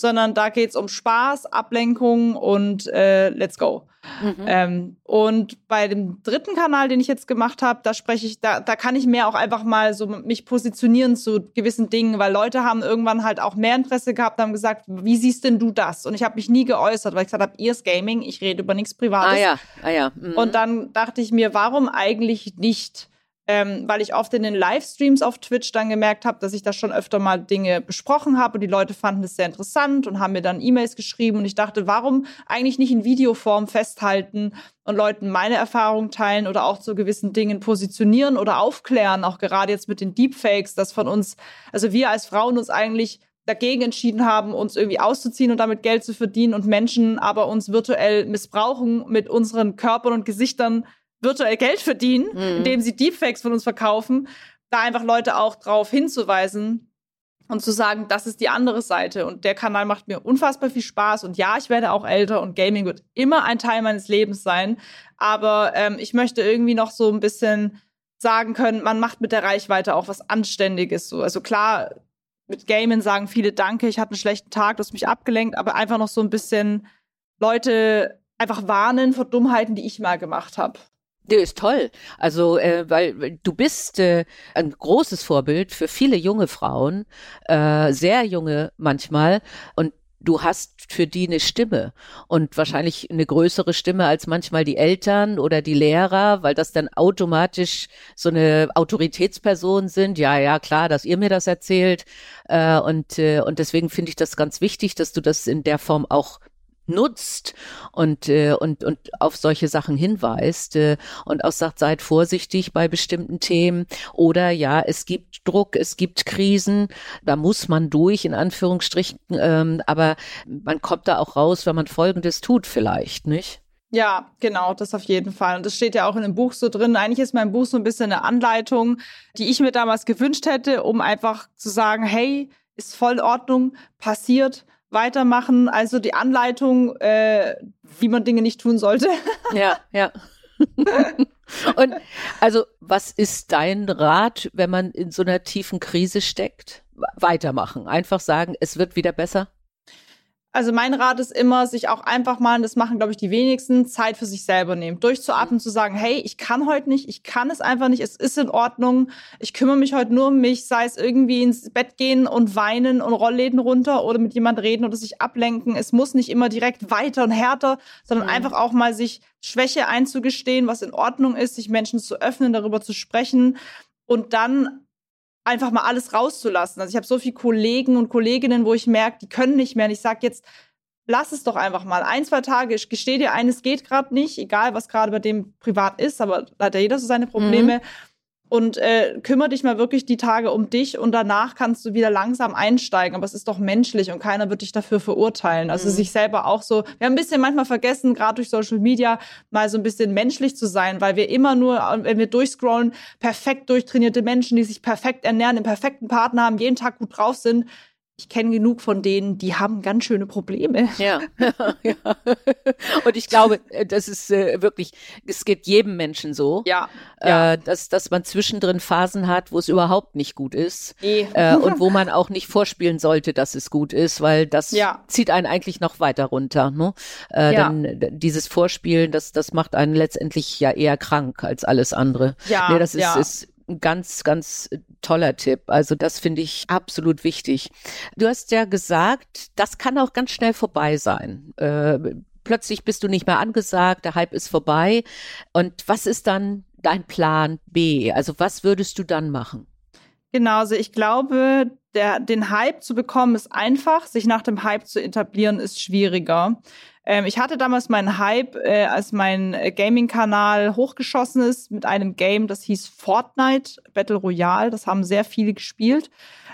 sondern da geht es um Spaß, Ablenkung und äh, let's go. Mhm. Ähm, und bei dem dritten Kanal, den ich jetzt gemacht habe, da spreche ich, da, da kann ich mehr auch einfach mal so mich positionieren zu gewissen Dingen, weil Leute haben irgendwann halt auch mehr Interesse gehabt, haben gesagt, wie siehst denn du das? Und ich habe mich nie geäußert, weil ich gesagt habe, ihr ist Gaming, ich rede über nichts Privates. Ah ja, ah ja. Mhm. Und dann dachte ich mir, warum eigentlich nicht? Ähm, weil ich oft in den Livestreams auf Twitch dann gemerkt habe, dass ich da schon öfter mal Dinge besprochen habe und die Leute fanden es sehr interessant und haben mir dann E-Mails geschrieben und ich dachte, warum eigentlich nicht in Videoform festhalten und Leuten meine Erfahrungen teilen oder auch zu gewissen Dingen positionieren oder aufklären, auch gerade jetzt mit den Deepfakes, dass von uns, also wir als Frauen uns eigentlich dagegen entschieden haben, uns irgendwie auszuziehen und damit Geld zu verdienen und Menschen aber uns virtuell missbrauchen mit unseren Körpern und Gesichtern virtuell Geld verdienen, mhm. indem sie Deepfakes von uns verkaufen, da einfach Leute auch drauf hinzuweisen und zu sagen, das ist die andere Seite. Und der Kanal macht mir unfassbar viel Spaß. Und ja, ich werde auch älter und Gaming wird immer ein Teil meines Lebens sein. Aber ähm, ich möchte irgendwie noch so ein bisschen sagen können, man macht mit der Reichweite auch was Anständiges. So. Also klar, mit Gaming sagen viele Danke, ich hatte einen schlechten Tag, du hast mich abgelenkt, aber einfach noch so ein bisschen Leute einfach warnen vor Dummheiten, die ich mal gemacht habe. Der ist toll. Also, äh, weil du bist äh, ein großes Vorbild für viele junge Frauen, äh, sehr junge manchmal. Und du hast für die eine Stimme und wahrscheinlich eine größere Stimme als manchmal die Eltern oder die Lehrer, weil das dann automatisch so eine Autoritätsperson sind. Ja, ja, klar, dass ihr mir das erzählt. Äh, und, äh, und deswegen finde ich das ganz wichtig, dass du das in der Form auch nutzt und, äh, und, und auf solche Sachen hinweist äh, und auch sagt, seid vorsichtig bei bestimmten Themen oder ja, es gibt Druck, es gibt Krisen, da muss man durch, in Anführungsstrichen, ähm, aber man kommt da auch raus, wenn man Folgendes tut vielleicht, nicht? Ja, genau, das auf jeden Fall. Und das steht ja auch in dem Buch so drin. Eigentlich ist mein Buch so ein bisschen eine Anleitung, die ich mir damals gewünscht hätte, um einfach zu sagen, hey, ist voll in Ordnung, passiert, weitermachen. Also die Anleitung, äh, wie man Dinge nicht tun sollte. Ja, ja. Und also, was ist dein Rat, wenn man in so einer tiefen Krise steckt? Weitermachen. Einfach sagen, es wird wieder besser? Also mein Rat ist immer, sich auch einfach mal, das machen, glaube ich, die wenigsten, Zeit für sich selber nehmen. Durchzuatmen, zu sagen, hey, ich kann heute nicht, ich kann es einfach nicht, es ist in Ordnung, ich kümmere mich heute nur um mich, sei es irgendwie ins Bett gehen und weinen und Rollläden runter oder mit jemand reden oder sich ablenken. Es muss nicht immer direkt weiter und härter, sondern mhm. einfach auch mal sich Schwäche einzugestehen, was in Ordnung ist, sich Menschen zu öffnen, darüber zu sprechen und dann einfach mal alles rauszulassen. Also ich habe so viele Kollegen und Kolleginnen, wo ich merke, die können nicht mehr. Und ich sage jetzt, lass es doch einfach mal. Ein, zwei Tage, ich gestehe dir ein, es geht gerade nicht, egal was gerade bei dem privat ist, aber da hat ja jeder so seine Probleme. Mhm. Und äh, kümmere dich mal wirklich die Tage um dich und danach kannst du wieder langsam einsteigen. Aber es ist doch menschlich und keiner wird dich dafür verurteilen. Also mhm. sich selber auch so, wir haben ein bisschen manchmal vergessen, gerade durch Social Media, mal so ein bisschen menschlich zu sein, weil wir immer nur, wenn wir durchscrollen, perfekt durchtrainierte Menschen, die sich perfekt ernähren, den perfekten Partner haben, jeden Tag gut drauf sind ich kenne genug von denen, die haben ganz schöne Probleme. Ja, ja. Und ich glaube, äh, das ist äh, wirklich, es geht jedem Menschen so, ja, äh, ja. Dass, dass man zwischendrin Phasen hat, wo es überhaupt nicht gut ist e. äh, und wo man auch nicht vorspielen sollte, dass es gut ist, weil das ja. zieht einen eigentlich noch weiter runter. Ne? Äh, ja. Denn dieses Vorspielen, das, das macht einen letztendlich ja eher krank als alles andere. Ja, nee, das ist, ist ein ganz, ganz toller Tipp. Also das finde ich absolut wichtig. Du hast ja gesagt, das kann auch ganz schnell vorbei sein. Äh, plötzlich bist du nicht mehr angesagt, der Hype ist vorbei. Und was ist dann dein Plan B? Also was würdest du dann machen? Genau, also ich glaube, der, den Hype zu bekommen ist einfach, sich nach dem Hype zu etablieren ist schwieriger. Ähm, ich hatte damals meinen Hype, äh, als mein äh, Gaming-Kanal hochgeschossen ist mit einem Game, das hieß Fortnite Battle Royale. Das haben sehr viele gespielt.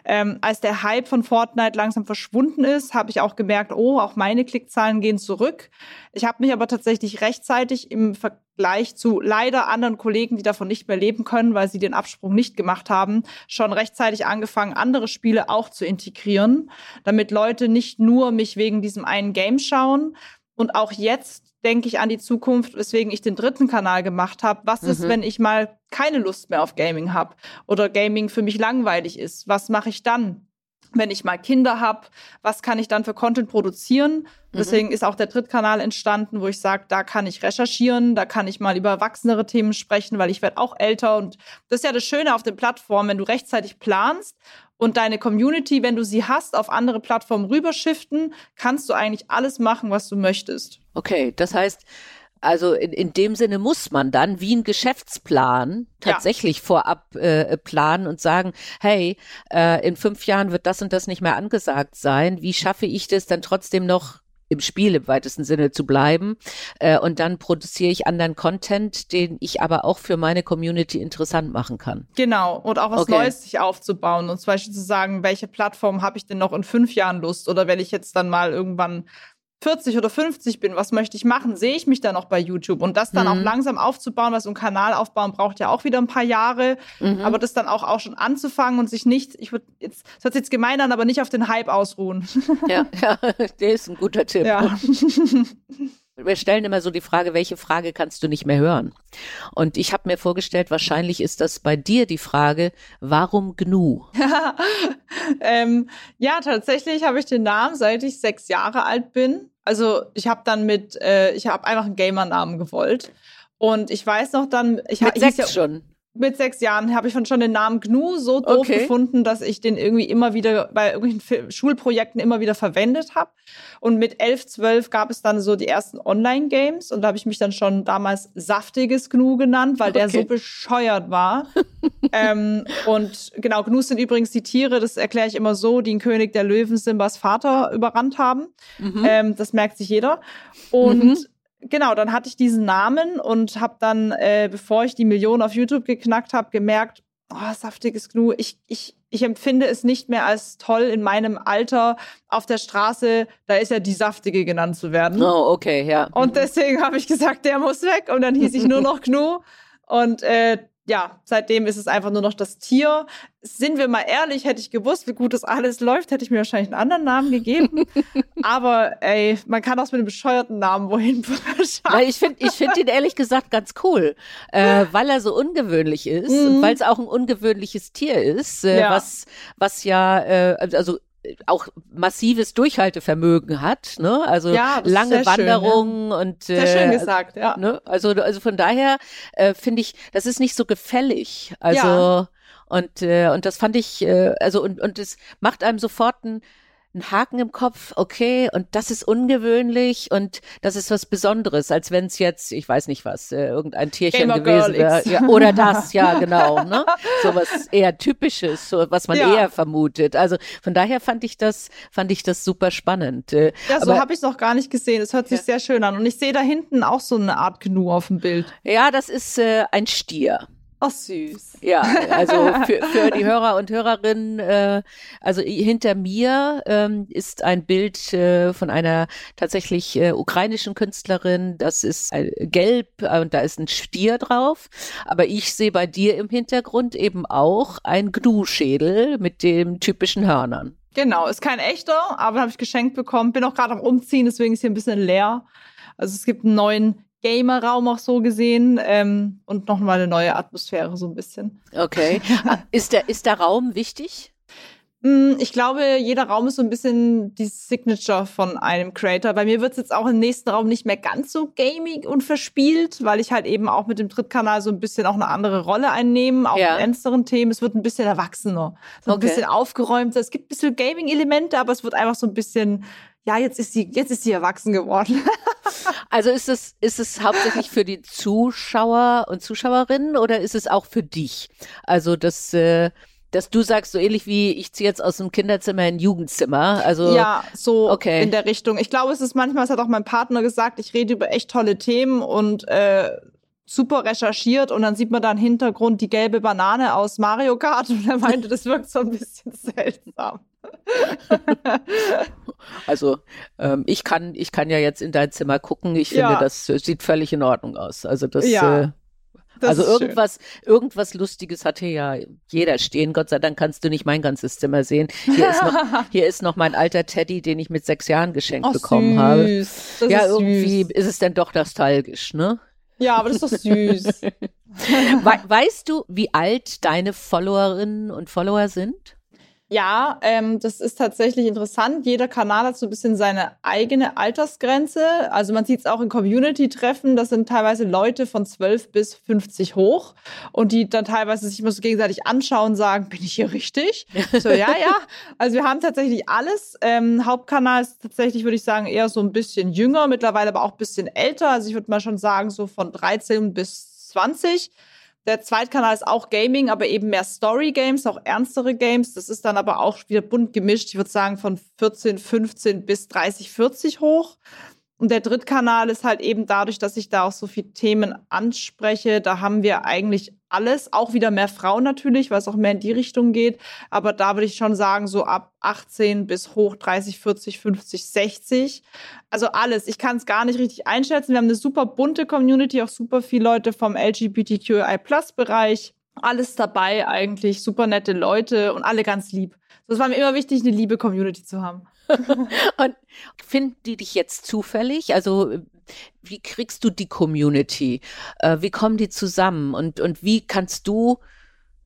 Ähm, als der Hype von Fortnite langsam verschwunden ist, habe ich auch gemerkt, oh, auch meine Klickzahlen gehen zurück. Ich habe mich aber tatsächlich rechtzeitig im Vergleich zu leider anderen Kollegen, die davon nicht mehr leben können, weil sie den Absprung nicht gemacht haben, schon rechtzeitig angefangen, andere Spiele auch zu integrieren, damit Leute nicht nur mich wegen diesem einen Game schauen, und auch jetzt denke ich an die Zukunft, weswegen ich den dritten Kanal gemacht habe. Was mhm. ist, wenn ich mal keine Lust mehr auf Gaming habe oder Gaming für mich langweilig ist? Was mache ich dann? Wenn ich mal Kinder habe, was kann ich dann für Content produzieren? Mhm. Deswegen ist auch der Drittkanal entstanden, wo ich sage, da kann ich recherchieren, da kann ich mal über erwachsenere Themen sprechen, weil ich werde auch älter. Und das ist ja das Schöne auf den Plattformen, wenn du rechtzeitig planst und deine Community, wenn du sie hast, auf andere Plattformen rüberschiften, kannst du eigentlich alles machen, was du möchtest. Okay, das heißt, also in, in dem Sinne muss man dann wie ein Geschäftsplan tatsächlich ja. vorab äh, planen und sagen, hey, äh, in fünf Jahren wird das und das nicht mehr angesagt sein. Wie schaffe ich das dann trotzdem noch im Spiel im weitesten Sinne zu bleiben. Äh, und dann produziere ich anderen Content, den ich aber auch für meine Community interessant machen kann. Genau, und auch was okay. Neues sich aufzubauen und zum Beispiel zu sagen, welche Plattform habe ich denn noch in fünf Jahren Lust oder wenn ich jetzt dann mal irgendwann 40 oder 50 bin, was möchte ich machen? Sehe ich mich da noch bei YouTube? Und das dann mhm. auch langsam aufzubauen, was so ein Kanal aufbauen braucht ja auch wieder ein paar Jahre. Mhm. Aber das dann auch, auch schon anzufangen und sich nicht, ich würde jetzt, das hört sich jetzt gemein an, aber nicht auf den Hype ausruhen. Ja, ja, der ist ein guter Tipp. Ja. Wir stellen immer so die Frage, welche Frage kannst du nicht mehr hören? Und ich habe mir vorgestellt, wahrscheinlich ist das bei dir die Frage, warum GNU? ähm, ja, tatsächlich habe ich den Namen, seit ich sechs Jahre alt bin. Also ich habe dann mit, äh, ich habe einfach einen Gamer-Namen gewollt. Und ich weiß noch dann, ich hatte sechs ja, schon mit sechs Jahren habe ich schon den Namen GNU so doof okay. gefunden, dass ich den irgendwie immer wieder bei irgendwelchen Schulprojekten immer wieder verwendet habe. Und mit elf, zwölf gab es dann so die ersten Online-Games und da habe ich mich dann schon damals saftiges GNU genannt, weil der so bescheuert war. ähm, und genau, GNUs sind übrigens die Tiere, das erkläre ich immer so, die einen König der Löwen Simbas Vater überrannt haben. Mhm. Ähm, das merkt sich jeder. Und mhm genau, dann hatte ich diesen Namen und habe dann, äh, bevor ich die Million auf YouTube geknackt habe, gemerkt, oh, saftiges Gnu, ich, ich, ich empfinde es nicht mehr als toll in meinem Alter auf der Straße, da ist ja die Saftige genannt zu werden. Oh, okay, ja. Und deswegen habe ich gesagt, der muss weg und dann hieß ich nur noch Gnu. Und äh, ja, seitdem ist es einfach nur noch das Tier. Sind wir mal ehrlich, hätte ich gewusst, wie gut das alles läuft, hätte ich mir wahrscheinlich einen anderen Namen gegeben. Aber ey, man kann auch mit einem bescheuerten Namen wohin Weil ich finde ich finde ihn ehrlich gesagt ganz cool, äh, weil er so ungewöhnlich ist mhm. und weil es auch ein ungewöhnliches Tier ist, äh, ja. was was ja äh, also auch massives Durchhaltevermögen hat, ne? Also ja, lange Wanderungen ja. und äh, sehr schön gesagt, ja. Ne? Also also von daher äh, finde ich, das ist nicht so gefällig. Also ja. und äh, und das fand ich äh, also und und es macht einem sofort ein einen Haken im Kopf, okay, und das ist ungewöhnlich und das ist was Besonderes, als wenn es jetzt, ich weiß nicht was, äh, irgendein Tierchen Gamer gewesen wäre. Ja, oder das, ja, genau. Ne? So was eher Typisches, so was man ja. eher vermutet. Also von daher fand ich das, fand ich das super spannend. Äh, ja, so habe ich es noch gar nicht gesehen. Es hört sich ja. sehr schön an. Und ich sehe da hinten auch so eine Art Gnu auf dem Bild. Ja, das ist äh, ein Stier. Ach, süß. Ja, also für, für die Hörer und Hörerinnen, äh, also hinter mir ähm, ist ein Bild äh, von einer tatsächlich äh, ukrainischen Künstlerin. Das ist äh, gelb äh, und da ist ein Stier drauf. Aber ich sehe bei dir im Hintergrund eben auch ein Gnu-Schädel mit den typischen Hörnern. Genau, ist kein echter, aber habe ich geschenkt bekommen. Bin auch gerade am Umziehen, deswegen ist hier ein bisschen leer. Also es gibt einen neuen Gamer-Raum auch so gesehen ähm, und nochmal eine neue Atmosphäre so ein bisschen. Okay. ist, der, ist der Raum wichtig? Mm, ich glaube, jeder Raum ist so ein bisschen die Signature von einem Creator. Bei mir wird es jetzt auch im nächsten Raum nicht mehr ganz so gaming und verspielt, weil ich halt eben auch mit dem Drittkanal so ein bisschen auch eine andere Rolle einnehme, auch ja. in ernsteren Themen. Es wird ein bisschen erwachsener, so ein okay. bisschen aufgeräumter. Es gibt ein bisschen Gaming-Elemente, aber es wird einfach so ein bisschen ja, jetzt ist sie, jetzt ist sie erwachsen geworden. also ist es, ist es hauptsächlich für die Zuschauer und Zuschauerinnen oder ist es auch für dich? Also das, äh, dass du sagst, so ähnlich wie ich ziehe jetzt aus dem Kinderzimmer in ein Jugendzimmer. Also ja, so okay. in der Richtung. Ich glaube, es ist manchmal, es hat auch mein Partner gesagt, ich rede über echt tolle Themen und äh, super recherchiert und dann sieht man da im Hintergrund die gelbe Banane aus Mario Kart und er meinte, das wirkt so ein bisschen seltsam. Also ähm, ich kann, ich kann ja jetzt in dein Zimmer gucken. Ich finde, ja. das sieht völlig in Ordnung aus. Also das, ja. äh, das also irgendwas, schön. irgendwas Lustiges hat hier ja jeder stehen. Gott sei Dank kannst du nicht mein ganzes Zimmer sehen. Hier ist noch, hier ist noch mein alter Teddy, den ich mit sechs Jahren geschenkt oh, bekommen süß. habe. Das ja, ist irgendwie süß. ist es dann doch nostalgisch, ne? Ja, aber das ist doch süß. We weißt du, wie alt deine Followerinnen und Follower sind? Ja, ähm, das ist tatsächlich interessant. Jeder Kanal hat so ein bisschen seine eigene Altersgrenze. Also man sieht es auch in Community-Treffen. Das sind teilweise Leute von 12 bis 50 hoch und die dann teilweise sich immer so gegenseitig anschauen und sagen, bin ich hier richtig? So, ja, ja. Also wir haben tatsächlich alles. Ähm, Hauptkanal ist tatsächlich, würde ich sagen, eher so ein bisschen jünger, mittlerweile aber auch ein bisschen älter. Also ich würde mal schon sagen, so von 13 bis 20. Der Zweitkanal ist auch Gaming, aber eben mehr Story-Games, auch ernstere Games. Das ist dann aber auch wieder bunt gemischt. Ich würde sagen von 14, 15 bis 30, 40 hoch. Und der Drittkanal ist halt eben dadurch, dass ich da auch so viele Themen anspreche. Da haben wir eigentlich alles, auch wieder mehr Frauen natürlich, weil es auch mehr in die Richtung geht. Aber da würde ich schon sagen, so ab 18 bis hoch 30, 40, 50, 60. Also alles. Ich kann es gar nicht richtig einschätzen. Wir haben eine super bunte Community, auch super viele Leute vom LGBTQI-Plus-Bereich. Alles dabei eigentlich, super nette Leute und alle ganz lieb. Das war mir immer wichtig, eine liebe Community zu haben. und finden die dich jetzt zufällig? Also wie kriegst du die Community? Äh, wie kommen die zusammen? Und, und wie kannst du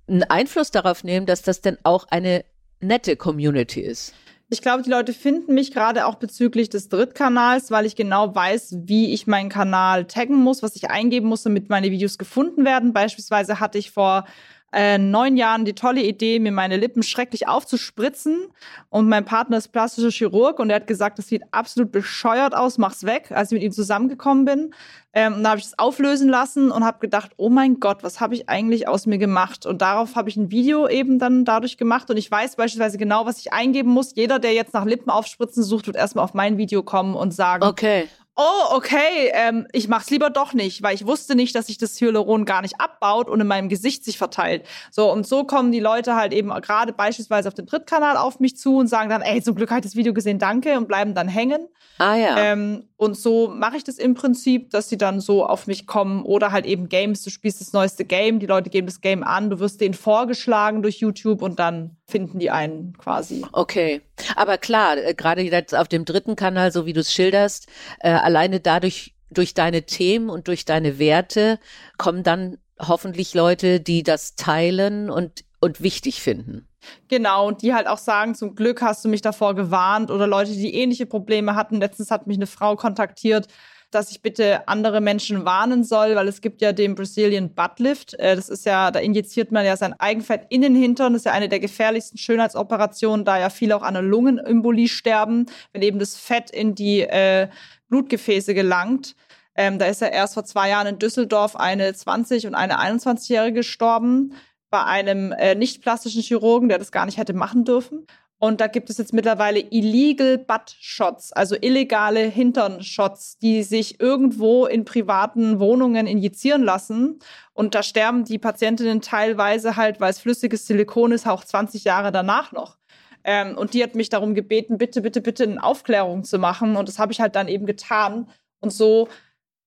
einen Einfluss darauf nehmen, dass das denn auch eine nette Community ist? Ich glaube, die Leute finden mich gerade auch bezüglich des Drittkanals, weil ich genau weiß, wie ich meinen Kanal taggen muss, was ich eingeben muss, damit meine Videos gefunden werden. Beispielsweise hatte ich vor äh, neun Jahren die tolle Idee, mir meine Lippen schrecklich aufzuspritzen. Und mein Partner ist plastischer Chirurg und er hat gesagt, das sieht absolut bescheuert aus, mach's weg, als ich mit ihm zusammengekommen bin. Ähm, und da habe ich es auflösen lassen und habe gedacht, oh mein Gott, was habe ich eigentlich aus mir gemacht? Und darauf habe ich ein Video eben dann dadurch gemacht. Und ich weiß beispielsweise genau, was ich eingeben muss. Jeder, der jetzt nach Lippen aufspritzen sucht, wird erstmal auf mein Video kommen und sagen, okay oh, okay, ähm, ich mach's lieber doch nicht, weil ich wusste nicht, dass sich das Hyaluron gar nicht abbaut und in meinem Gesicht sich verteilt. So, und so kommen die Leute halt eben gerade beispielsweise auf dem Drittkanal auf mich zu und sagen dann, ey, zum Glück habe ich das Video gesehen, danke, und bleiben dann hängen. Ah ja. Ähm, und so mache ich das im Prinzip, dass sie dann so auf mich kommen oder halt eben Games, du spielst das neueste Game, die Leute geben das Game an, du wirst denen vorgeschlagen durch YouTube und dann finden die einen quasi. Okay, aber klar, äh, gerade jetzt auf dem dritten Kanal, so wie du es schilderst, äh, alleine dadurch, durch deine Themen und durch deine Werte kommen dann hoffentlich Leute, die das teilen und, und wichtig finden. Genau, und die halt auch sagen, zum Glück hast du mich davor gewarnt oder Leute, die ähnliche Probleme hatten. Letztens hat mich eine Frau kontaktiert, dass ich bitte andere Menschen warnen soll, weil es gibt ja den Brazilian Butt Lift. Äh, das ist ja, da injiziert man ja sein Eigenfett in den Hintern. Das ist ja eine der gefährlichsten Schönheitsoperationen, da ja viele auch an einer Lungenembolie sterben, wenn eben das Fett in die äh, Blutgefäße gelangt. Ähm, da ist ja erst vor zwei Jahren in Düsseldorf eine 20- und eine 21-Jährige gestorben bei einem äh, nicht plastischen Chirurgen, der das gar nicht hätte machen dürfen. Und da gibt es jetzt mittlerweile illegal Butt Shots, also illegale Hinternshots, die sich irgendwo in privaten Wohnungen injizieren lassen. Und da sterben die Patientinnen teilweise halt, weil es flüssiges Silikon ist, auch 20 Jahre danach noch. Ähm, und die hat mich darum gebeten, bitte, bitte, bitte eine Aufklärung zu machen. Und das habe ich halt dann eben getan. Und so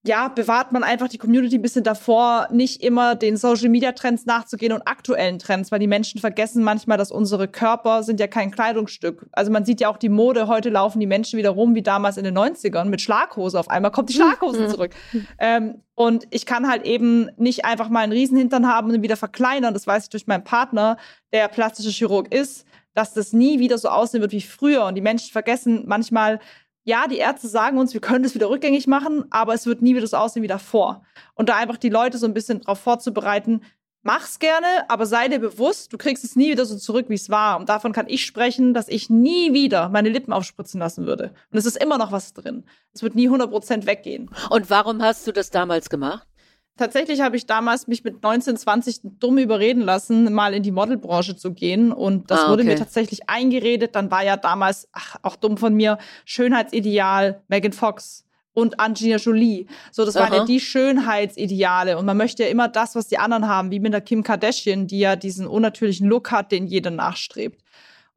ja, bewahrt man einfach die Community ein bisschen davor, nicht immer den Social Media Trends nachzugehen und aktuellen Trends, weil die Menschen vergessen manchmal, dass unsere Körper sind ja kein Kleidungsstück. Also man sieht ja auch die Mode, heute laufen die Menschen wieder rum wie damals in den 90ern mit Schlaghose. Auf einmal kommt die Schlaghose mhm. zurück. Ähm, und ich kann halt eben nicht einfach mal einen Riesenhintern haben und ihn wieder verkleinern. Das weiß ich durch meinen Partner, der plastische Chirurg ist, dass das nie wieder so aussehen wird wie früher. Und die Menschen vergessen manchmal, ja, die Ärzte sagen uns, wir können das wieder rückgängig machen, aber es wird nie wieder so aussehen wie davor. Und da einfach die Leute so ein bisschen darauf vorzubereiten, mach's gerne, aber sei dir bewusst, du kriegst es nie wieder so zurück, wie es war. Und davon kann ich sprechen, dass ich nie wieder meine Lippen aufspritzen lassen würde. Und es ist immer noch was drin. Es wird nie 100% weggehen. Und warum hast du das damals gemacht? Tatsächlich habe ich damals mich mit 19, 20 dumm überreden lassen, mal in die Modelbranche zu gehen. Und das ah, okay. wurde mir tatsächlich eingeredet. Dann war ja damals, ach, auch dumm von mir, Schönheitsideal Megan Fox und Angelina Jolie. So, das Aha. waren ja die Schönheitsideale. Und man möchte ja immer das, was die anderen haben, wie mit der Kim Kardashian, die ja diesen unnatürlichen Look hat, den jeder nachstrebt.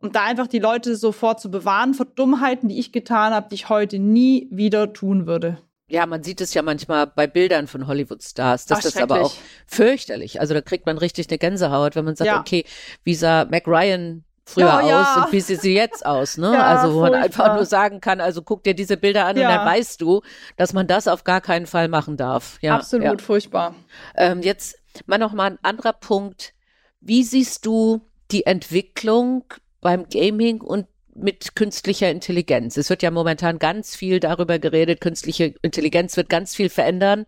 Und da einfach die Leute sofort zu bewahren vor Dummheiten, die ich getan habe, die ich heute nie wieder tun würde ja, man sieht es ja manchmal bei Bildern von Hollywood-Stars. Das ist aber auch fürchterlich. Also da kriegt man richtig eine Gänsehaut, wenn man sagt, ja. okay, wie sah Mac Ryan früher ja, aus ja. und wie sieht sie jetzt aus, ne? Also wo man einfach nur sagen kann, also guck dir diese Bilder an und dann weißt du, dass man das auf gar keinen Fall machen darf. Ja, Absolut furchtbar. Ähm, jetzt mal noch mal ein anderer Punkt. Wie siehst du die Entwicklung beim Gaming und mit künstlicher Intelligenz. Es wird ja momentan ganz viel darüber geredet, künstliche Intelligenz wird ganz viel verändern.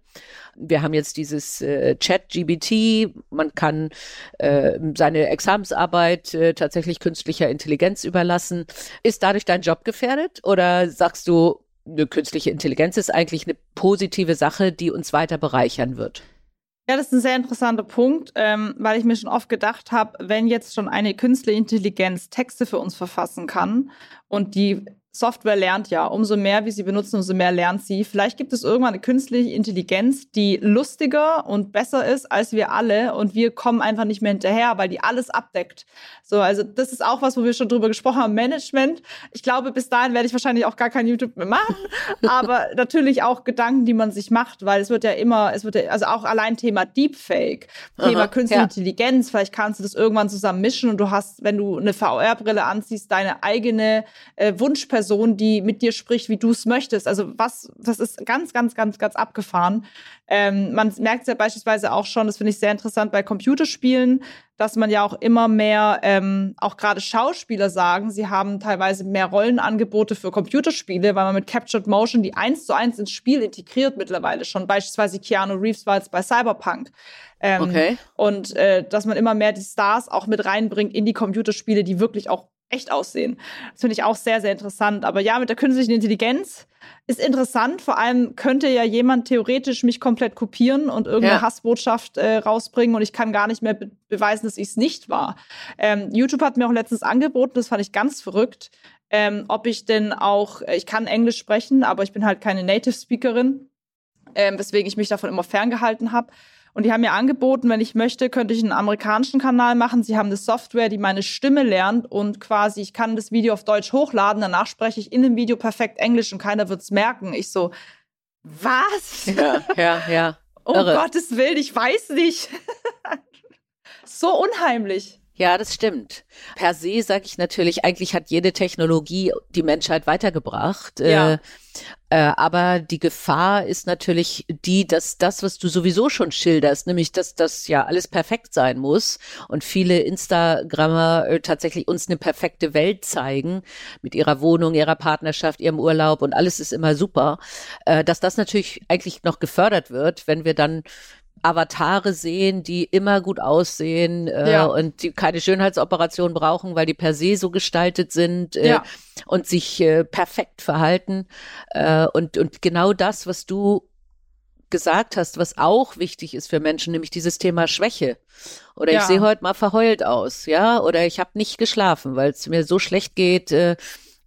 Wir haben jetzt dieses äh, Chat-GBT, man kann äh, seine Examensarbeit äh, tatsächlich künstlicher Intelligenz überlassen. Ist dadurch dein Job gefährdet oder sagst du, eine künstliche Intelligenz ist eigentlich eine positive Sache, die uns weiter bereichern wird? Ja, das ist ein sehr interessanter Punkt, ähm, weil ich mir schon oft gedacht habe, wenn jetzt schon eine künstliche Intelligenz Texte für uns verfassen kann und die Software lernt ja, umso mehr wie sie benutzen, umso mehr lernt sie. Vielleicht gibt es irgendwann eine künstliche Intelligenz, die lustiger und besser ist als wir alle und wir kommen einfach nicht mehr hinterher, weil die alles abdeckt. So, also das ist auch was, wo wir schon drüber gesprochen haben, Management. Ich glaube, bis dahin werde ich wahrscheinlich auch gar kein YouTube mehr machen, aber natürlich auch Gedanken, die man sich macht, weil es wird ja immer, es wird ja, also auch allein Thema Deepfake, Thema Aha, künstliche ja. Intelligenz, vielleicht kannst du das irgendwann zusammen mischen und du hast, wenn du eine VR-Brille anziehst, deine eigene äh, Wunschperson Person, die mit dir spricht, wie du es möchtest. Also was, das ist ganz, ganz, ganz, ganz abgefahren. Ähm, man merkt es ja beispielsweise auch schon, das finde ich sehr interessant bei Computerspielen, dass man ja auch immer mehr, ähm, auch gerade Schauspieler sagen, sie haben teilweise mehr Rollenangebote für Computerspiele, weil man mit Captured Motion die eins zu eins ins Spiel integriert mittlerweile schon. Beispielsweise Keanu Reeves war jetzt bei Cyberpunk. Ähm, okay. Und äh, dass man immer mehr die Stars auch mit reinbringt in die Computerspiele, die wirklich auch echt aussehen. Das finde ich auch sehr, sehr interessant. Aber ja, mit der künstlichen Intelligenz ist interessant. Vor allem könnte ja jemand theoretisch mich komplett kopieren und irgendeine ja. Hassbotschaft äh, rausbringen und ich kann gar nicht mehr be beweisen, dass ich es nicht war. Ähm, YouTube hat mir auch letztens angeboten, das fand ich ganz verrückt, ähm, ob ich denn auch, äh, ich kann Englisch sprechen, aber ich bin halt keine Native Speakerin, ähm, weswegen ich mich davon immer ferngehalten habe und die haben mir angeboten, wenn ich möchte, könnte ich einen amerikanischen Kanal machen. Sie haben eine Software, die meine Stimme lernt und quasi ich kann das Video auf Deutsch hochladen. Danach spreche ich in dem Video perfekt Englisch und keiner wird es merken. Ich so, was? Ja, ja, ja. um Gottes Willen, ich weiß nicht. so unheimlich. Ja, das stimmt. Per se sage ich natürlich, eigentlich hat jede Technologie die Menschheit weitergebracht. Ja. Äh, äh, aber die Gefahr ist natürlich die, dass das, was du sowieso schon schilderst, nämlich dass das ja alles perfekt sein muss und viele Instagrammer äh, tatsächlich uns eine perfekte Welt zeigen mit ihrer Wohnung, ihrer Partnerschaft, ihrem Urlaub und alles ist immer super, äh, dass das natürlich eigentlich noch gefördert wird, wenn wir dann Avatare sehen, die immer gut aussehen äh, ja. und die keine Schönheitsoperation brauchen, weil die per se so gestaltet sind äh, ja. und sich äh, perfekt verhalten. Äh, und, und genau das, was du gesagt hast, was auch wichtig ist für Menschen, nämlich dieses Thema Schwäche. Oder Ja. ich sehe heute mal verheult aus, ja, oder ich habe nicht geschlafen, weil es mir so schlecht geht äh,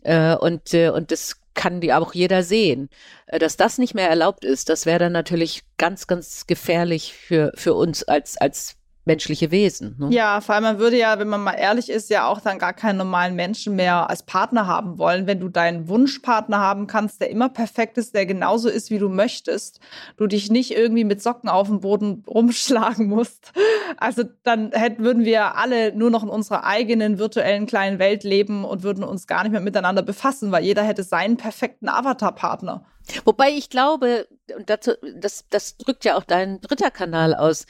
äh, und äh, und das kann die auch jeder sehen. Äh, Dass das nicht mehr erlaubt ist, das wäre dann natürlich ganz, ganz gefährlich für für uns als als menschliche Wesen. Ne? Ja, vor allem man würde ja, wenn man mal ehrlich ist, ja auch dann gar keinen normalen Menschen mehr als Partner haben wollen, wenn du deinen Wunschpartner haben kannst, der immer perfekt ist, der genauso ist, wie du möchtest, du dich nicht irgendwie mit Socken auf dem Boden rumschlagen musst. Also dann hätten, würden wir alle nur noch in unserer eigenen virtuellen kleinen Welt leben und würden uns gar nicht mehr miteinander befassen, weil jeder hätte seinen perfekten Avatar-Partner. Wobei ich glaube, und dazu, das, das drückt ja auch dein dritter Kanal aus.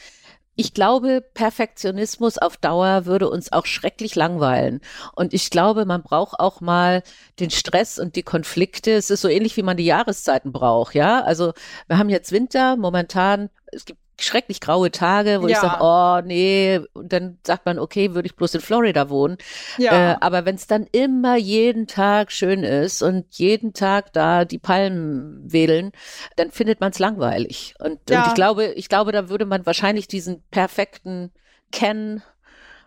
Ich glaube, Perfektionismus auf Dauer würde uns auch schrecklich langweilen. Und ich glaube, man braucht auch mal den Stress und die Konflikte. Es ist so ähnlich, wie man die Jahreszeiten braucht, ja. Also wir haben jetzt Winter, momentan, es gibt schrecklich graue Tage, wo ich Ja. sage, oh nee, und dann sagt man, okay, würde ich bloß in Florida wohnen. Äh, aber wenn es dann immer jeden Tag schön ist und jeden Tag da die Palmen wedeln, dann findet man es langweilig. Und, Ja. und ich glaube, ich glaube, da würde man wahrscheinlich diesen perfekten Ken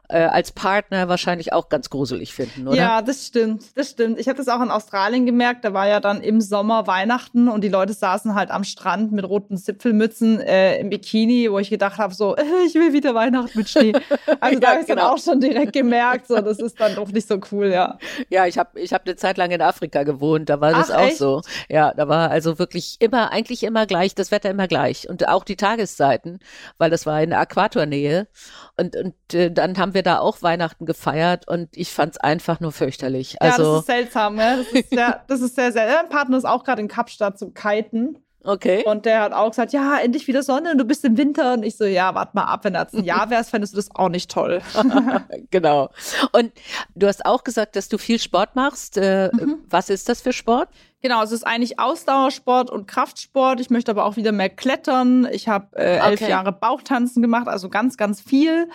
äh, als Partner wahrscheinlich auch ganz gruselig finden, oder? Ja, das stimmt, das stimmt. Ich habe das auch in Australien gemerkt. Da war ja dann im Sommer Weihnachten und die Leute saßen halt am Strand mit roten Zipfelmützen äh, im Bikini, wo ich gedacht habe, so, ich will wieder Weihnachten mit Schnee. Also da Ja, habe ich dann genau. auch schon direkt gemerkt, so, das ist dann doch nicht so cool, ja. Ja, ich habe ich hab eine Zeit lang in Afrika gewohnt, da war das Ach, auch echt? so. Ja, da war also wirklich immer, eigentlich immer gleich, das Wetter immer gleich und auch die Tageszeiten, weil das war in der Äquatornähe und, und äh, dann haben wir da auch Weihnachten gefeiert und ich fand's einfach nur fürchterlich. ja, Also, das ist seltsam, ne? Das ist sehr, das ist sehr, sehr. Mein Partner ist auch gerade in Kapstadt zum Kiten. okay. Und der hat auch gesagt, ja, endlich wieder Sonne und du bist im Winter. Und ich so, ja, warte mal ab, wenn das ein Jahr wärst, fändest du das auch nicht toll. genau. Und du hast auch gesagt, dass du viel Sport machst. Äh, Mhm. Was ist das für Sport? Genau, es ist eigentlich Ausdauersport und Kraftsport. Ich möchte aber auch wieder mehr klettern. Ich habe äh, elf Okay. Jahre Bauchtanzen gemacht, also ganz, ganz viel.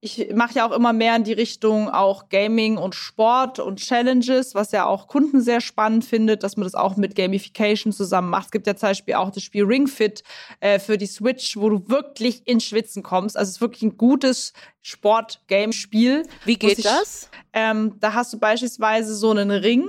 Ich mache ja auch immer mehr in die Richtung auch Gaming und Sport und Challenges, was ja auch Kunden sehr spannend findet, dass man das auch mit Gamification zusammen macht. Es gibt ja zum Beispiel auch das Spiel Ring Fit äh, für die Switch, wo du wirklich ins Schwitzen kommst. Also es ist wirklich ein gutes Sport-Game-Spiel. Wie geht ich- das? Ähm, da hast du beispielsweise so einen Ring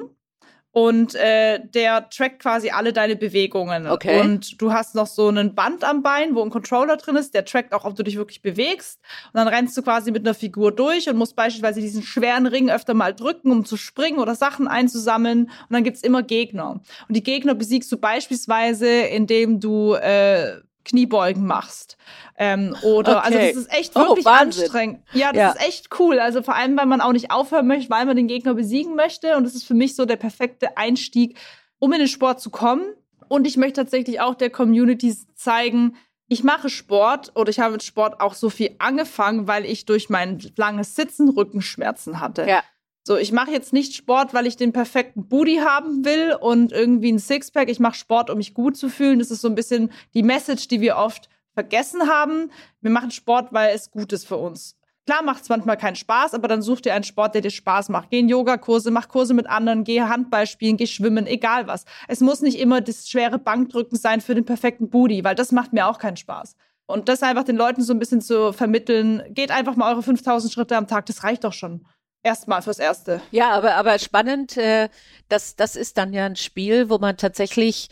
und äh, der trackt quasi alle deine Bewegungen. Okay. Und du hast noch so einen Band am Bein, wo ein Controller drin ist, der trackt auch, ob du dich wirklich bewegst. Und dann rennst du quasi mit einer Figur durch und musst beispielsweise diesen schweren Ring öfter mal drücken, um zu springen oder Sachen einzusammeln. Und dann gibt's immer Gegner. Und die Gegner besiegst du beispielsweise, indem du äh, Kniebeugen machst. Ähm, oder, also Okay. das ist echt Oh, wirklich Wahnsinn. anstrengend. Ja, das Ja. ist echt cool. Also vor allem, weil man auch nicht aufhören möchte, weil man den Gegner besiegen möchte. Und das ist für mich so der perfekte Einstieg, um in den Sport zu kommen. Und ich möchte tatsächlich auch der Community zeigen, ich mache Sport oder ich habe mit Sport auch so viel angefangen, weil ich durch mein langes Sitzen Rückenschmerzen hatte. Ja. So, ich mache jetzt nicht Sport, weil ich den perfekten Booty haben will und irgendwie ein Sixpack. Ich mache Sport, um mich gut zu fühlen. Das ist so ein bisschen die Message, die wir oft vergessen haben. Wir machen Sport, weil es gut ist für uns. Klar macht es manchmal keinen Spaß, aber dann such dir einen Sport, der dir Spaß macht. Geh in Yogakurse, mach Kurse mit anderen, geh Handball spielen, geh schwimmen, egal was. Es muss nicht immer das schwere Bankdrücken sein für den perfekten Booty, weil das macht mir auch keinen Spaß. Und das einfach den Leuten so ein bisschen zu vermitteln, geht einfach mal eure 5000 Schritte am Tag, das reicht doch schon. Erstmal fürs Erste. Ja, aber, aber spannend, äh, das, das ist dann ja ein Spiel, wo man tatsächlich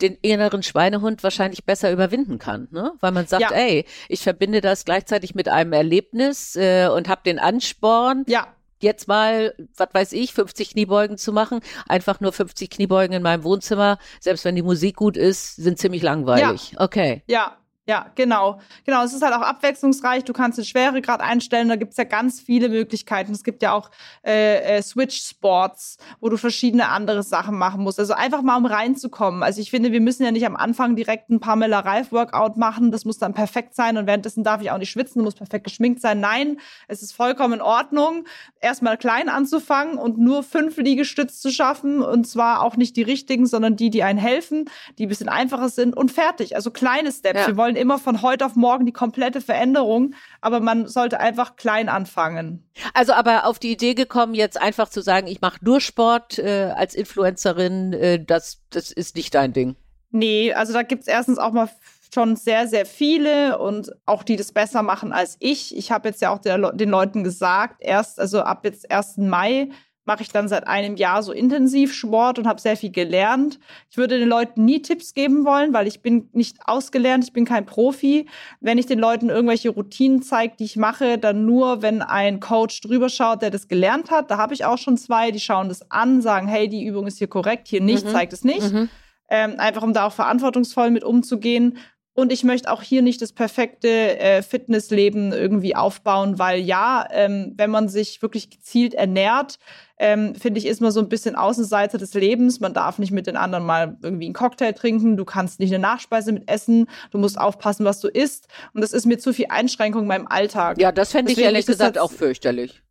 den inneren Schweinehund wahrscheinlich besser überwinden kann, ne? Weil man sagt, Ja. ey, ich verbinde das gleichzeitig mit einem Erlebnis äh, und habe den Ansporn, Ja, jetzt mal, was weiß ich, 50 Kniebeugen zu machen. Einfach nur 50 Kniebeugen in meinem Wohnzimmer, selbst wenn die Musik gut ist, sind ziemlich langweilig. Okay. ja, ja, genau. Genau, es ist halt auch abwechslungsreich. Du kannst den Schweregrad einstellen. Da gibt's ja ganz viele Möglichkeiten. Es gibt ja auch äh, äh, Switch-Sports, wo du verschiedene andere Sachen machen musst. Also einfach mal, um reinzukommen. Also ich finde, wir müssen ja nicht am Anfang direkt ein Pamela Reif-Workout machen. Das muss dann perfekt sein. Und währenddessen darf ich auch nicht schwitzen, muss perfekt geschminkt sein. Nein, es ist vollkommen in Ordnung, erstmal klein anzufangen und nur fünf Liegestütz zu schaffen. Und zwar auch nicht die richtigen, sondern die, die einen helfen, die ein bisschen einfacher sind und fertig. Also kleine Steps. Ja. Wir wollen immer von heute auf morgen die komplette Veränderung, aber man sollte einfach klein anfangen. Also aber auf die Idee gekommen, jetzt einfach zu sagen, ich mache nur Sport äh, als Influencerin, äh, das, das ist nicht dein Ding. Nee, also da gibt's erstens auch mal schon sehr, sehr viele und auch die das besser machen als ich. Ich habe jetzt ja auch der, den Leuten gesagt, erst, also ab jetzt 1. Mai mache ich dann seit einem Jahr so intensiv Sport und habe sehr viel gelernt. Ich würde den Leuten nie Tipps geben wollen, weil ich bin nicht ausgelernt, ich bin kein Profi. Wenn ich den Leuten irgendwelche Routinen zeige, die ich mache, dann nur, wenn ein Coach drüber schaut, der das gelernt hat. Da habe ich auch schon zwei, die schauen das an, sagen, hey, die Übung ist hier korrekt, hier nicht, mhm. zeigt es nicht. Mhm. Ähm, einfach um da auch verantwortungsvoll mit umzugehen. Und ich möchte auch hier nicht das perfekte äh, Fitnessleben irgendwie aufbauen, weil ja, ähm, wenn man sich wirklich gezielt ernährt, ähm, finde ich, ist man so ein bisschen Außenseiter des Lebens. Man darf nicht mit den anderen mal irgendwie einen Cocktail trinken, du kannst nicht eine Nachspeise mit essen, du musst aufpassen, was du isst. Und das ist mir zu viel Einschränkung in meinem Alltag. Ja, das fände ich ehrlich gesagt auch fürchterlich.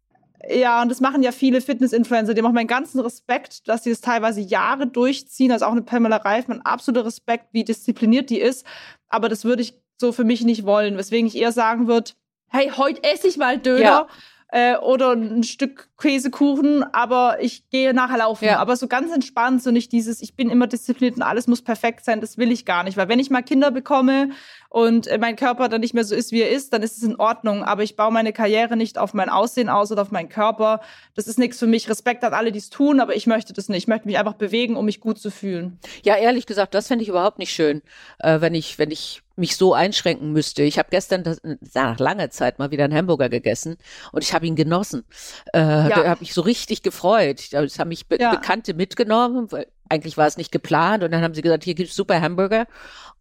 Ja, und das machen ja viele Fitness-Influencer. Die haben auch meinen ganzen Respekt, dass sie das teilweise Jahre durchziehen. Also auch eine Pamela Reif, mein absoluter Respekt, wie diszipliniert die ist. Aber das würde ich so für mich nicht wollen. Weswegen ich eher sagen würde, hey, heute esse ich mal Döner. Ja äh, oder ein Stück Käsekuchen, aber ich gehe nachher laufen. Ja. Aber so ganz entspannt, so nicht dieses, ich bin immer diszipliniert und alles muss perfekt sein, das will ich gar nicht. Weil wenn ich mal Kinder bekomme und äh, mein Körper dann nicht mehr so ist, wie er ist, dann ist es in Ordnung. Aber ich baue meine Karriere nicht auf mein Aussehen aus oder auf meinen Körper. Das ist nichts für mich. Respekt an alle, die es tun, aber ich möchte das nicht. Ich möchte mich einfach bewegen, um mich gut zu fühlen. Ja, ehrlich gesagt, das fände ich überhaupt nicht schön, äh, wenn ich, wenn ich mich so einschränken müsste. Ich habe gestern das, nach langer Zeit mal wieder einen Hamburger gegessen und ich habe ihn genossen. Äh, ja. Da habe ich so richtig gefreut. Das haben mich Be ja. Bekannte mitgenommen, weil eigentlich war es nicht geplant und dann haben sie gesagt, hier gibt's super Hamburger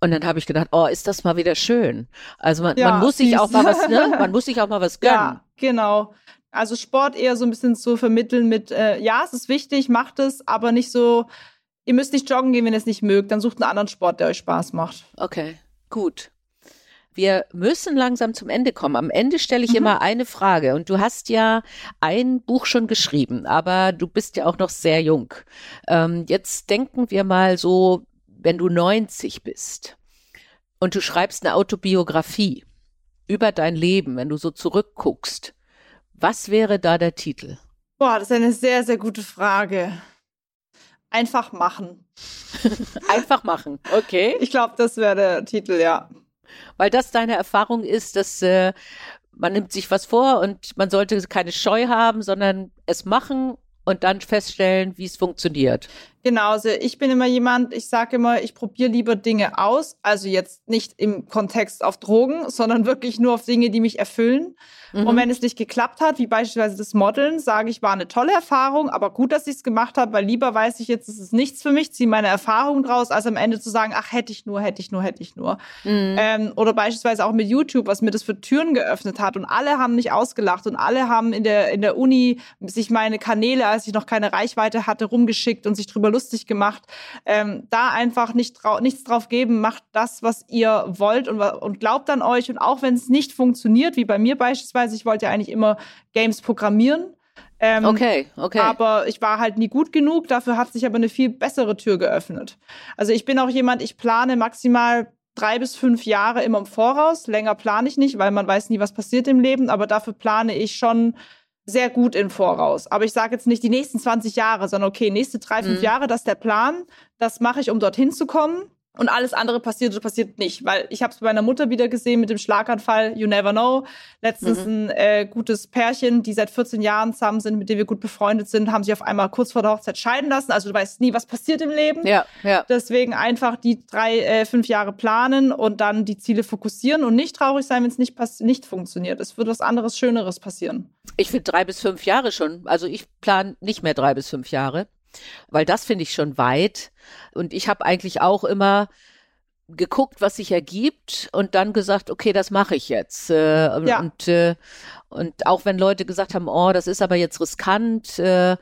und dann habe ich gedacht, oh, ist das mal wieder schön. Also man, ja, man muss sich auch mal was, ne? Man muss sich auch mal was gönnen. Ja, genau. Also Sport eher so ein bisschen zu vermitteln mit, äh, ja, es ist wichtig, macht es, aber nicht so, ihr müsst nicht joggen gehen, wenn ihr es nicht mögt, dann sucht einen anderen Sport, der euch Spaß macht. Okay. Gut. Wir müssen langsam zum Ende kommen. Am Ende stelle ich mhm. immer eine Frage. Und du hast ja ein Buch schon geschrieben, aber du bist ja auch noch sehr jung. Ähm, jetzt denken wir mal so, wenn du 90 bist und du schreibst eine Autobiografie über dein Leben, wenn du so zurückguckst, was wäre da der Titel? Boah, das ist eine sehr, sehr gute Frage. Einfach machen. Einfach machen, okay. Ich glaube, das wäre der Titel, ja. Weil das deine Erfahrung ist, dass äh, man nimmt sich was vor und man sollte keine Scheu haben, sondern es machen und dann feststellen, wie es funktioniert. Genau, also ich bin immer jemand, ich sage immer, ich probiere lieber Dinge aus, also jetzt nicht im Kontext auf Drogen, sondern wirklich nur auf Dinge, die mich erfüllen. Mhm. Und wenn es nicht geklappt hat, wie beispielsweise das Modeln, sage ich, war eine tolle Erfahrung, aber gut, dass ich es gemacht habe, weil lieber weiß ich jetzt, es ist nichts für mich, ziehe meine Erfahrung draus, als am Ende zu sagen, ach, hätte ich nur, hätte ich nur, hätte ich nur. Mhm. Ähm, oder beispielsweise auch mit YouTube, was mir das für Türen geöffnet hat und alle haben mich ausgelacht und alle haben in der, in der Uni sich meine Kanäle, als ich noch keine Reichweite hatte, rumgeschickt und sich drüber lustig gemacht. Ähm, da einfach nicht trau nichts drauf geben, macht das, was ihr wollt und, und glaubt an euch und auch wenn es nicht funktioniert, wie bei mir beispielsweise, beispielsweise. Ich wollte ja eigentlich immer Games programmieren. Ähm, okay, okay. Aber ich war halt nie gut genug. Dafür hat sich aber eine viel bessere Tür geöffnet. Also ich bin auch jemand, ich plane maximal drei bis fünf Jahre immer im Voraus. Länger plane ich nicht, weil man weiß nie, was passiert im Leben. Aber dafür plane ich schon sehr gut im Voraus. Aber ich sage jetzt nicht die nächsten 20 Jahre, sondern okay, nächste drei, fünf mhm. Jahre, das ist der Plan. Das mache ich, um dorthin zu kommen und alles andere passiert oder passiert nicht. Weil ich habe es bei meiner Mutter wieder gesehen mit dem Schlaganfall, you never know. Letztens mhm. ein äh, gutes Pärchen, die seit 14 Jahren zusammen sind, mit dem wir gut befreundet sind, haben sich auf einmal kurz vor der Hochzeit scheiden lassen. Also du weißt nie, was passiert im Leben. Ja, ja. Deswegen einfach die drei, äh, fünf Jahre planen und dann die Ziele fokussieren und nicht traurig sein, wenn es nicht, nicht funktioniert. Es wird was anderes, Schöneres passieren. Ich finde drei bis fünf Jahre schon. Also ich plane nicht mehr drei bis fünf Jahre weil das finde ich schon weit. Und ich habe eigentlich auch immer geguckt, was sich ergibt und dann gesagt, okay, das mache ich jetzt. Äh, ja. Und äh, und auch wenn Leute gesagt haben, oh, das ist aber jetzt riskant, äh,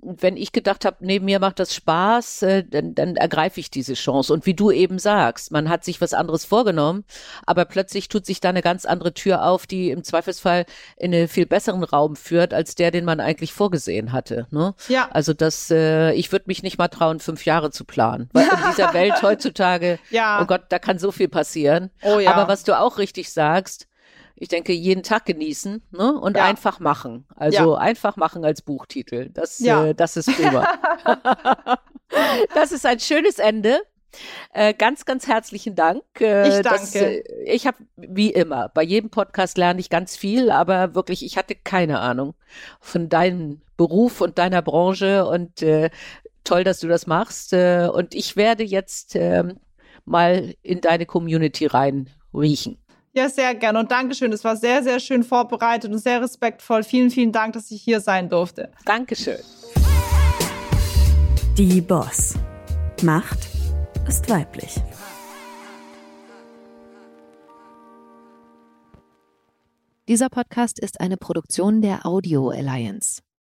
wenn ich gedacht habe, nee, mir macht das Spaß, äh, dann, dann ergreife ich diese Chance. Und wie du eben sagst, man hat sich was anderes vorgenommen, aber plötzlich tut sich da eine ganz andere Tür auf, die im Zweifelsfall in einen viel besseren Raum führt, als der, den man eigentlich vorgesehen hatte. Ne? Ja. Also das, äh, ich würde mich nicht mal trauen, fünf Jahre zu planen. Weil in dieser Welt heutzutage, ja. oh Gott, da kann so viel passieren. Oh ja. Aber was du auch richtig sagst, ich denke, jeden Tag genießen ne? und ja. einfach machen. Also ja. einfach machen als Buchtitel. Das, ja. äh, das ist drüber. das ist ein schönes Ende. Äh, ganz, ganz herzlichen Dank. Äh, ich danke. Das, äh, ich habe, wie immer, bei jedem Podcast lerne ich ganz viel, aber wirklich, ich hatte keine Ahnung von deinem Beruf und deiner Branche und äh, toll, dass du das machst. Äh, und ich werde jetzt ähm, mal in deine Community rein riechen. Ja, sehr gerne und Dankeschön. Es war sehr, sehr schön vorbereitet und sehr respektvoll. Vielen, vielen Dank, dass ich hier sein durfte. Dankeschön. Die Boss. Macht ist weiblich. Dieser Podcast ist eine Produktion der Audio Alliance.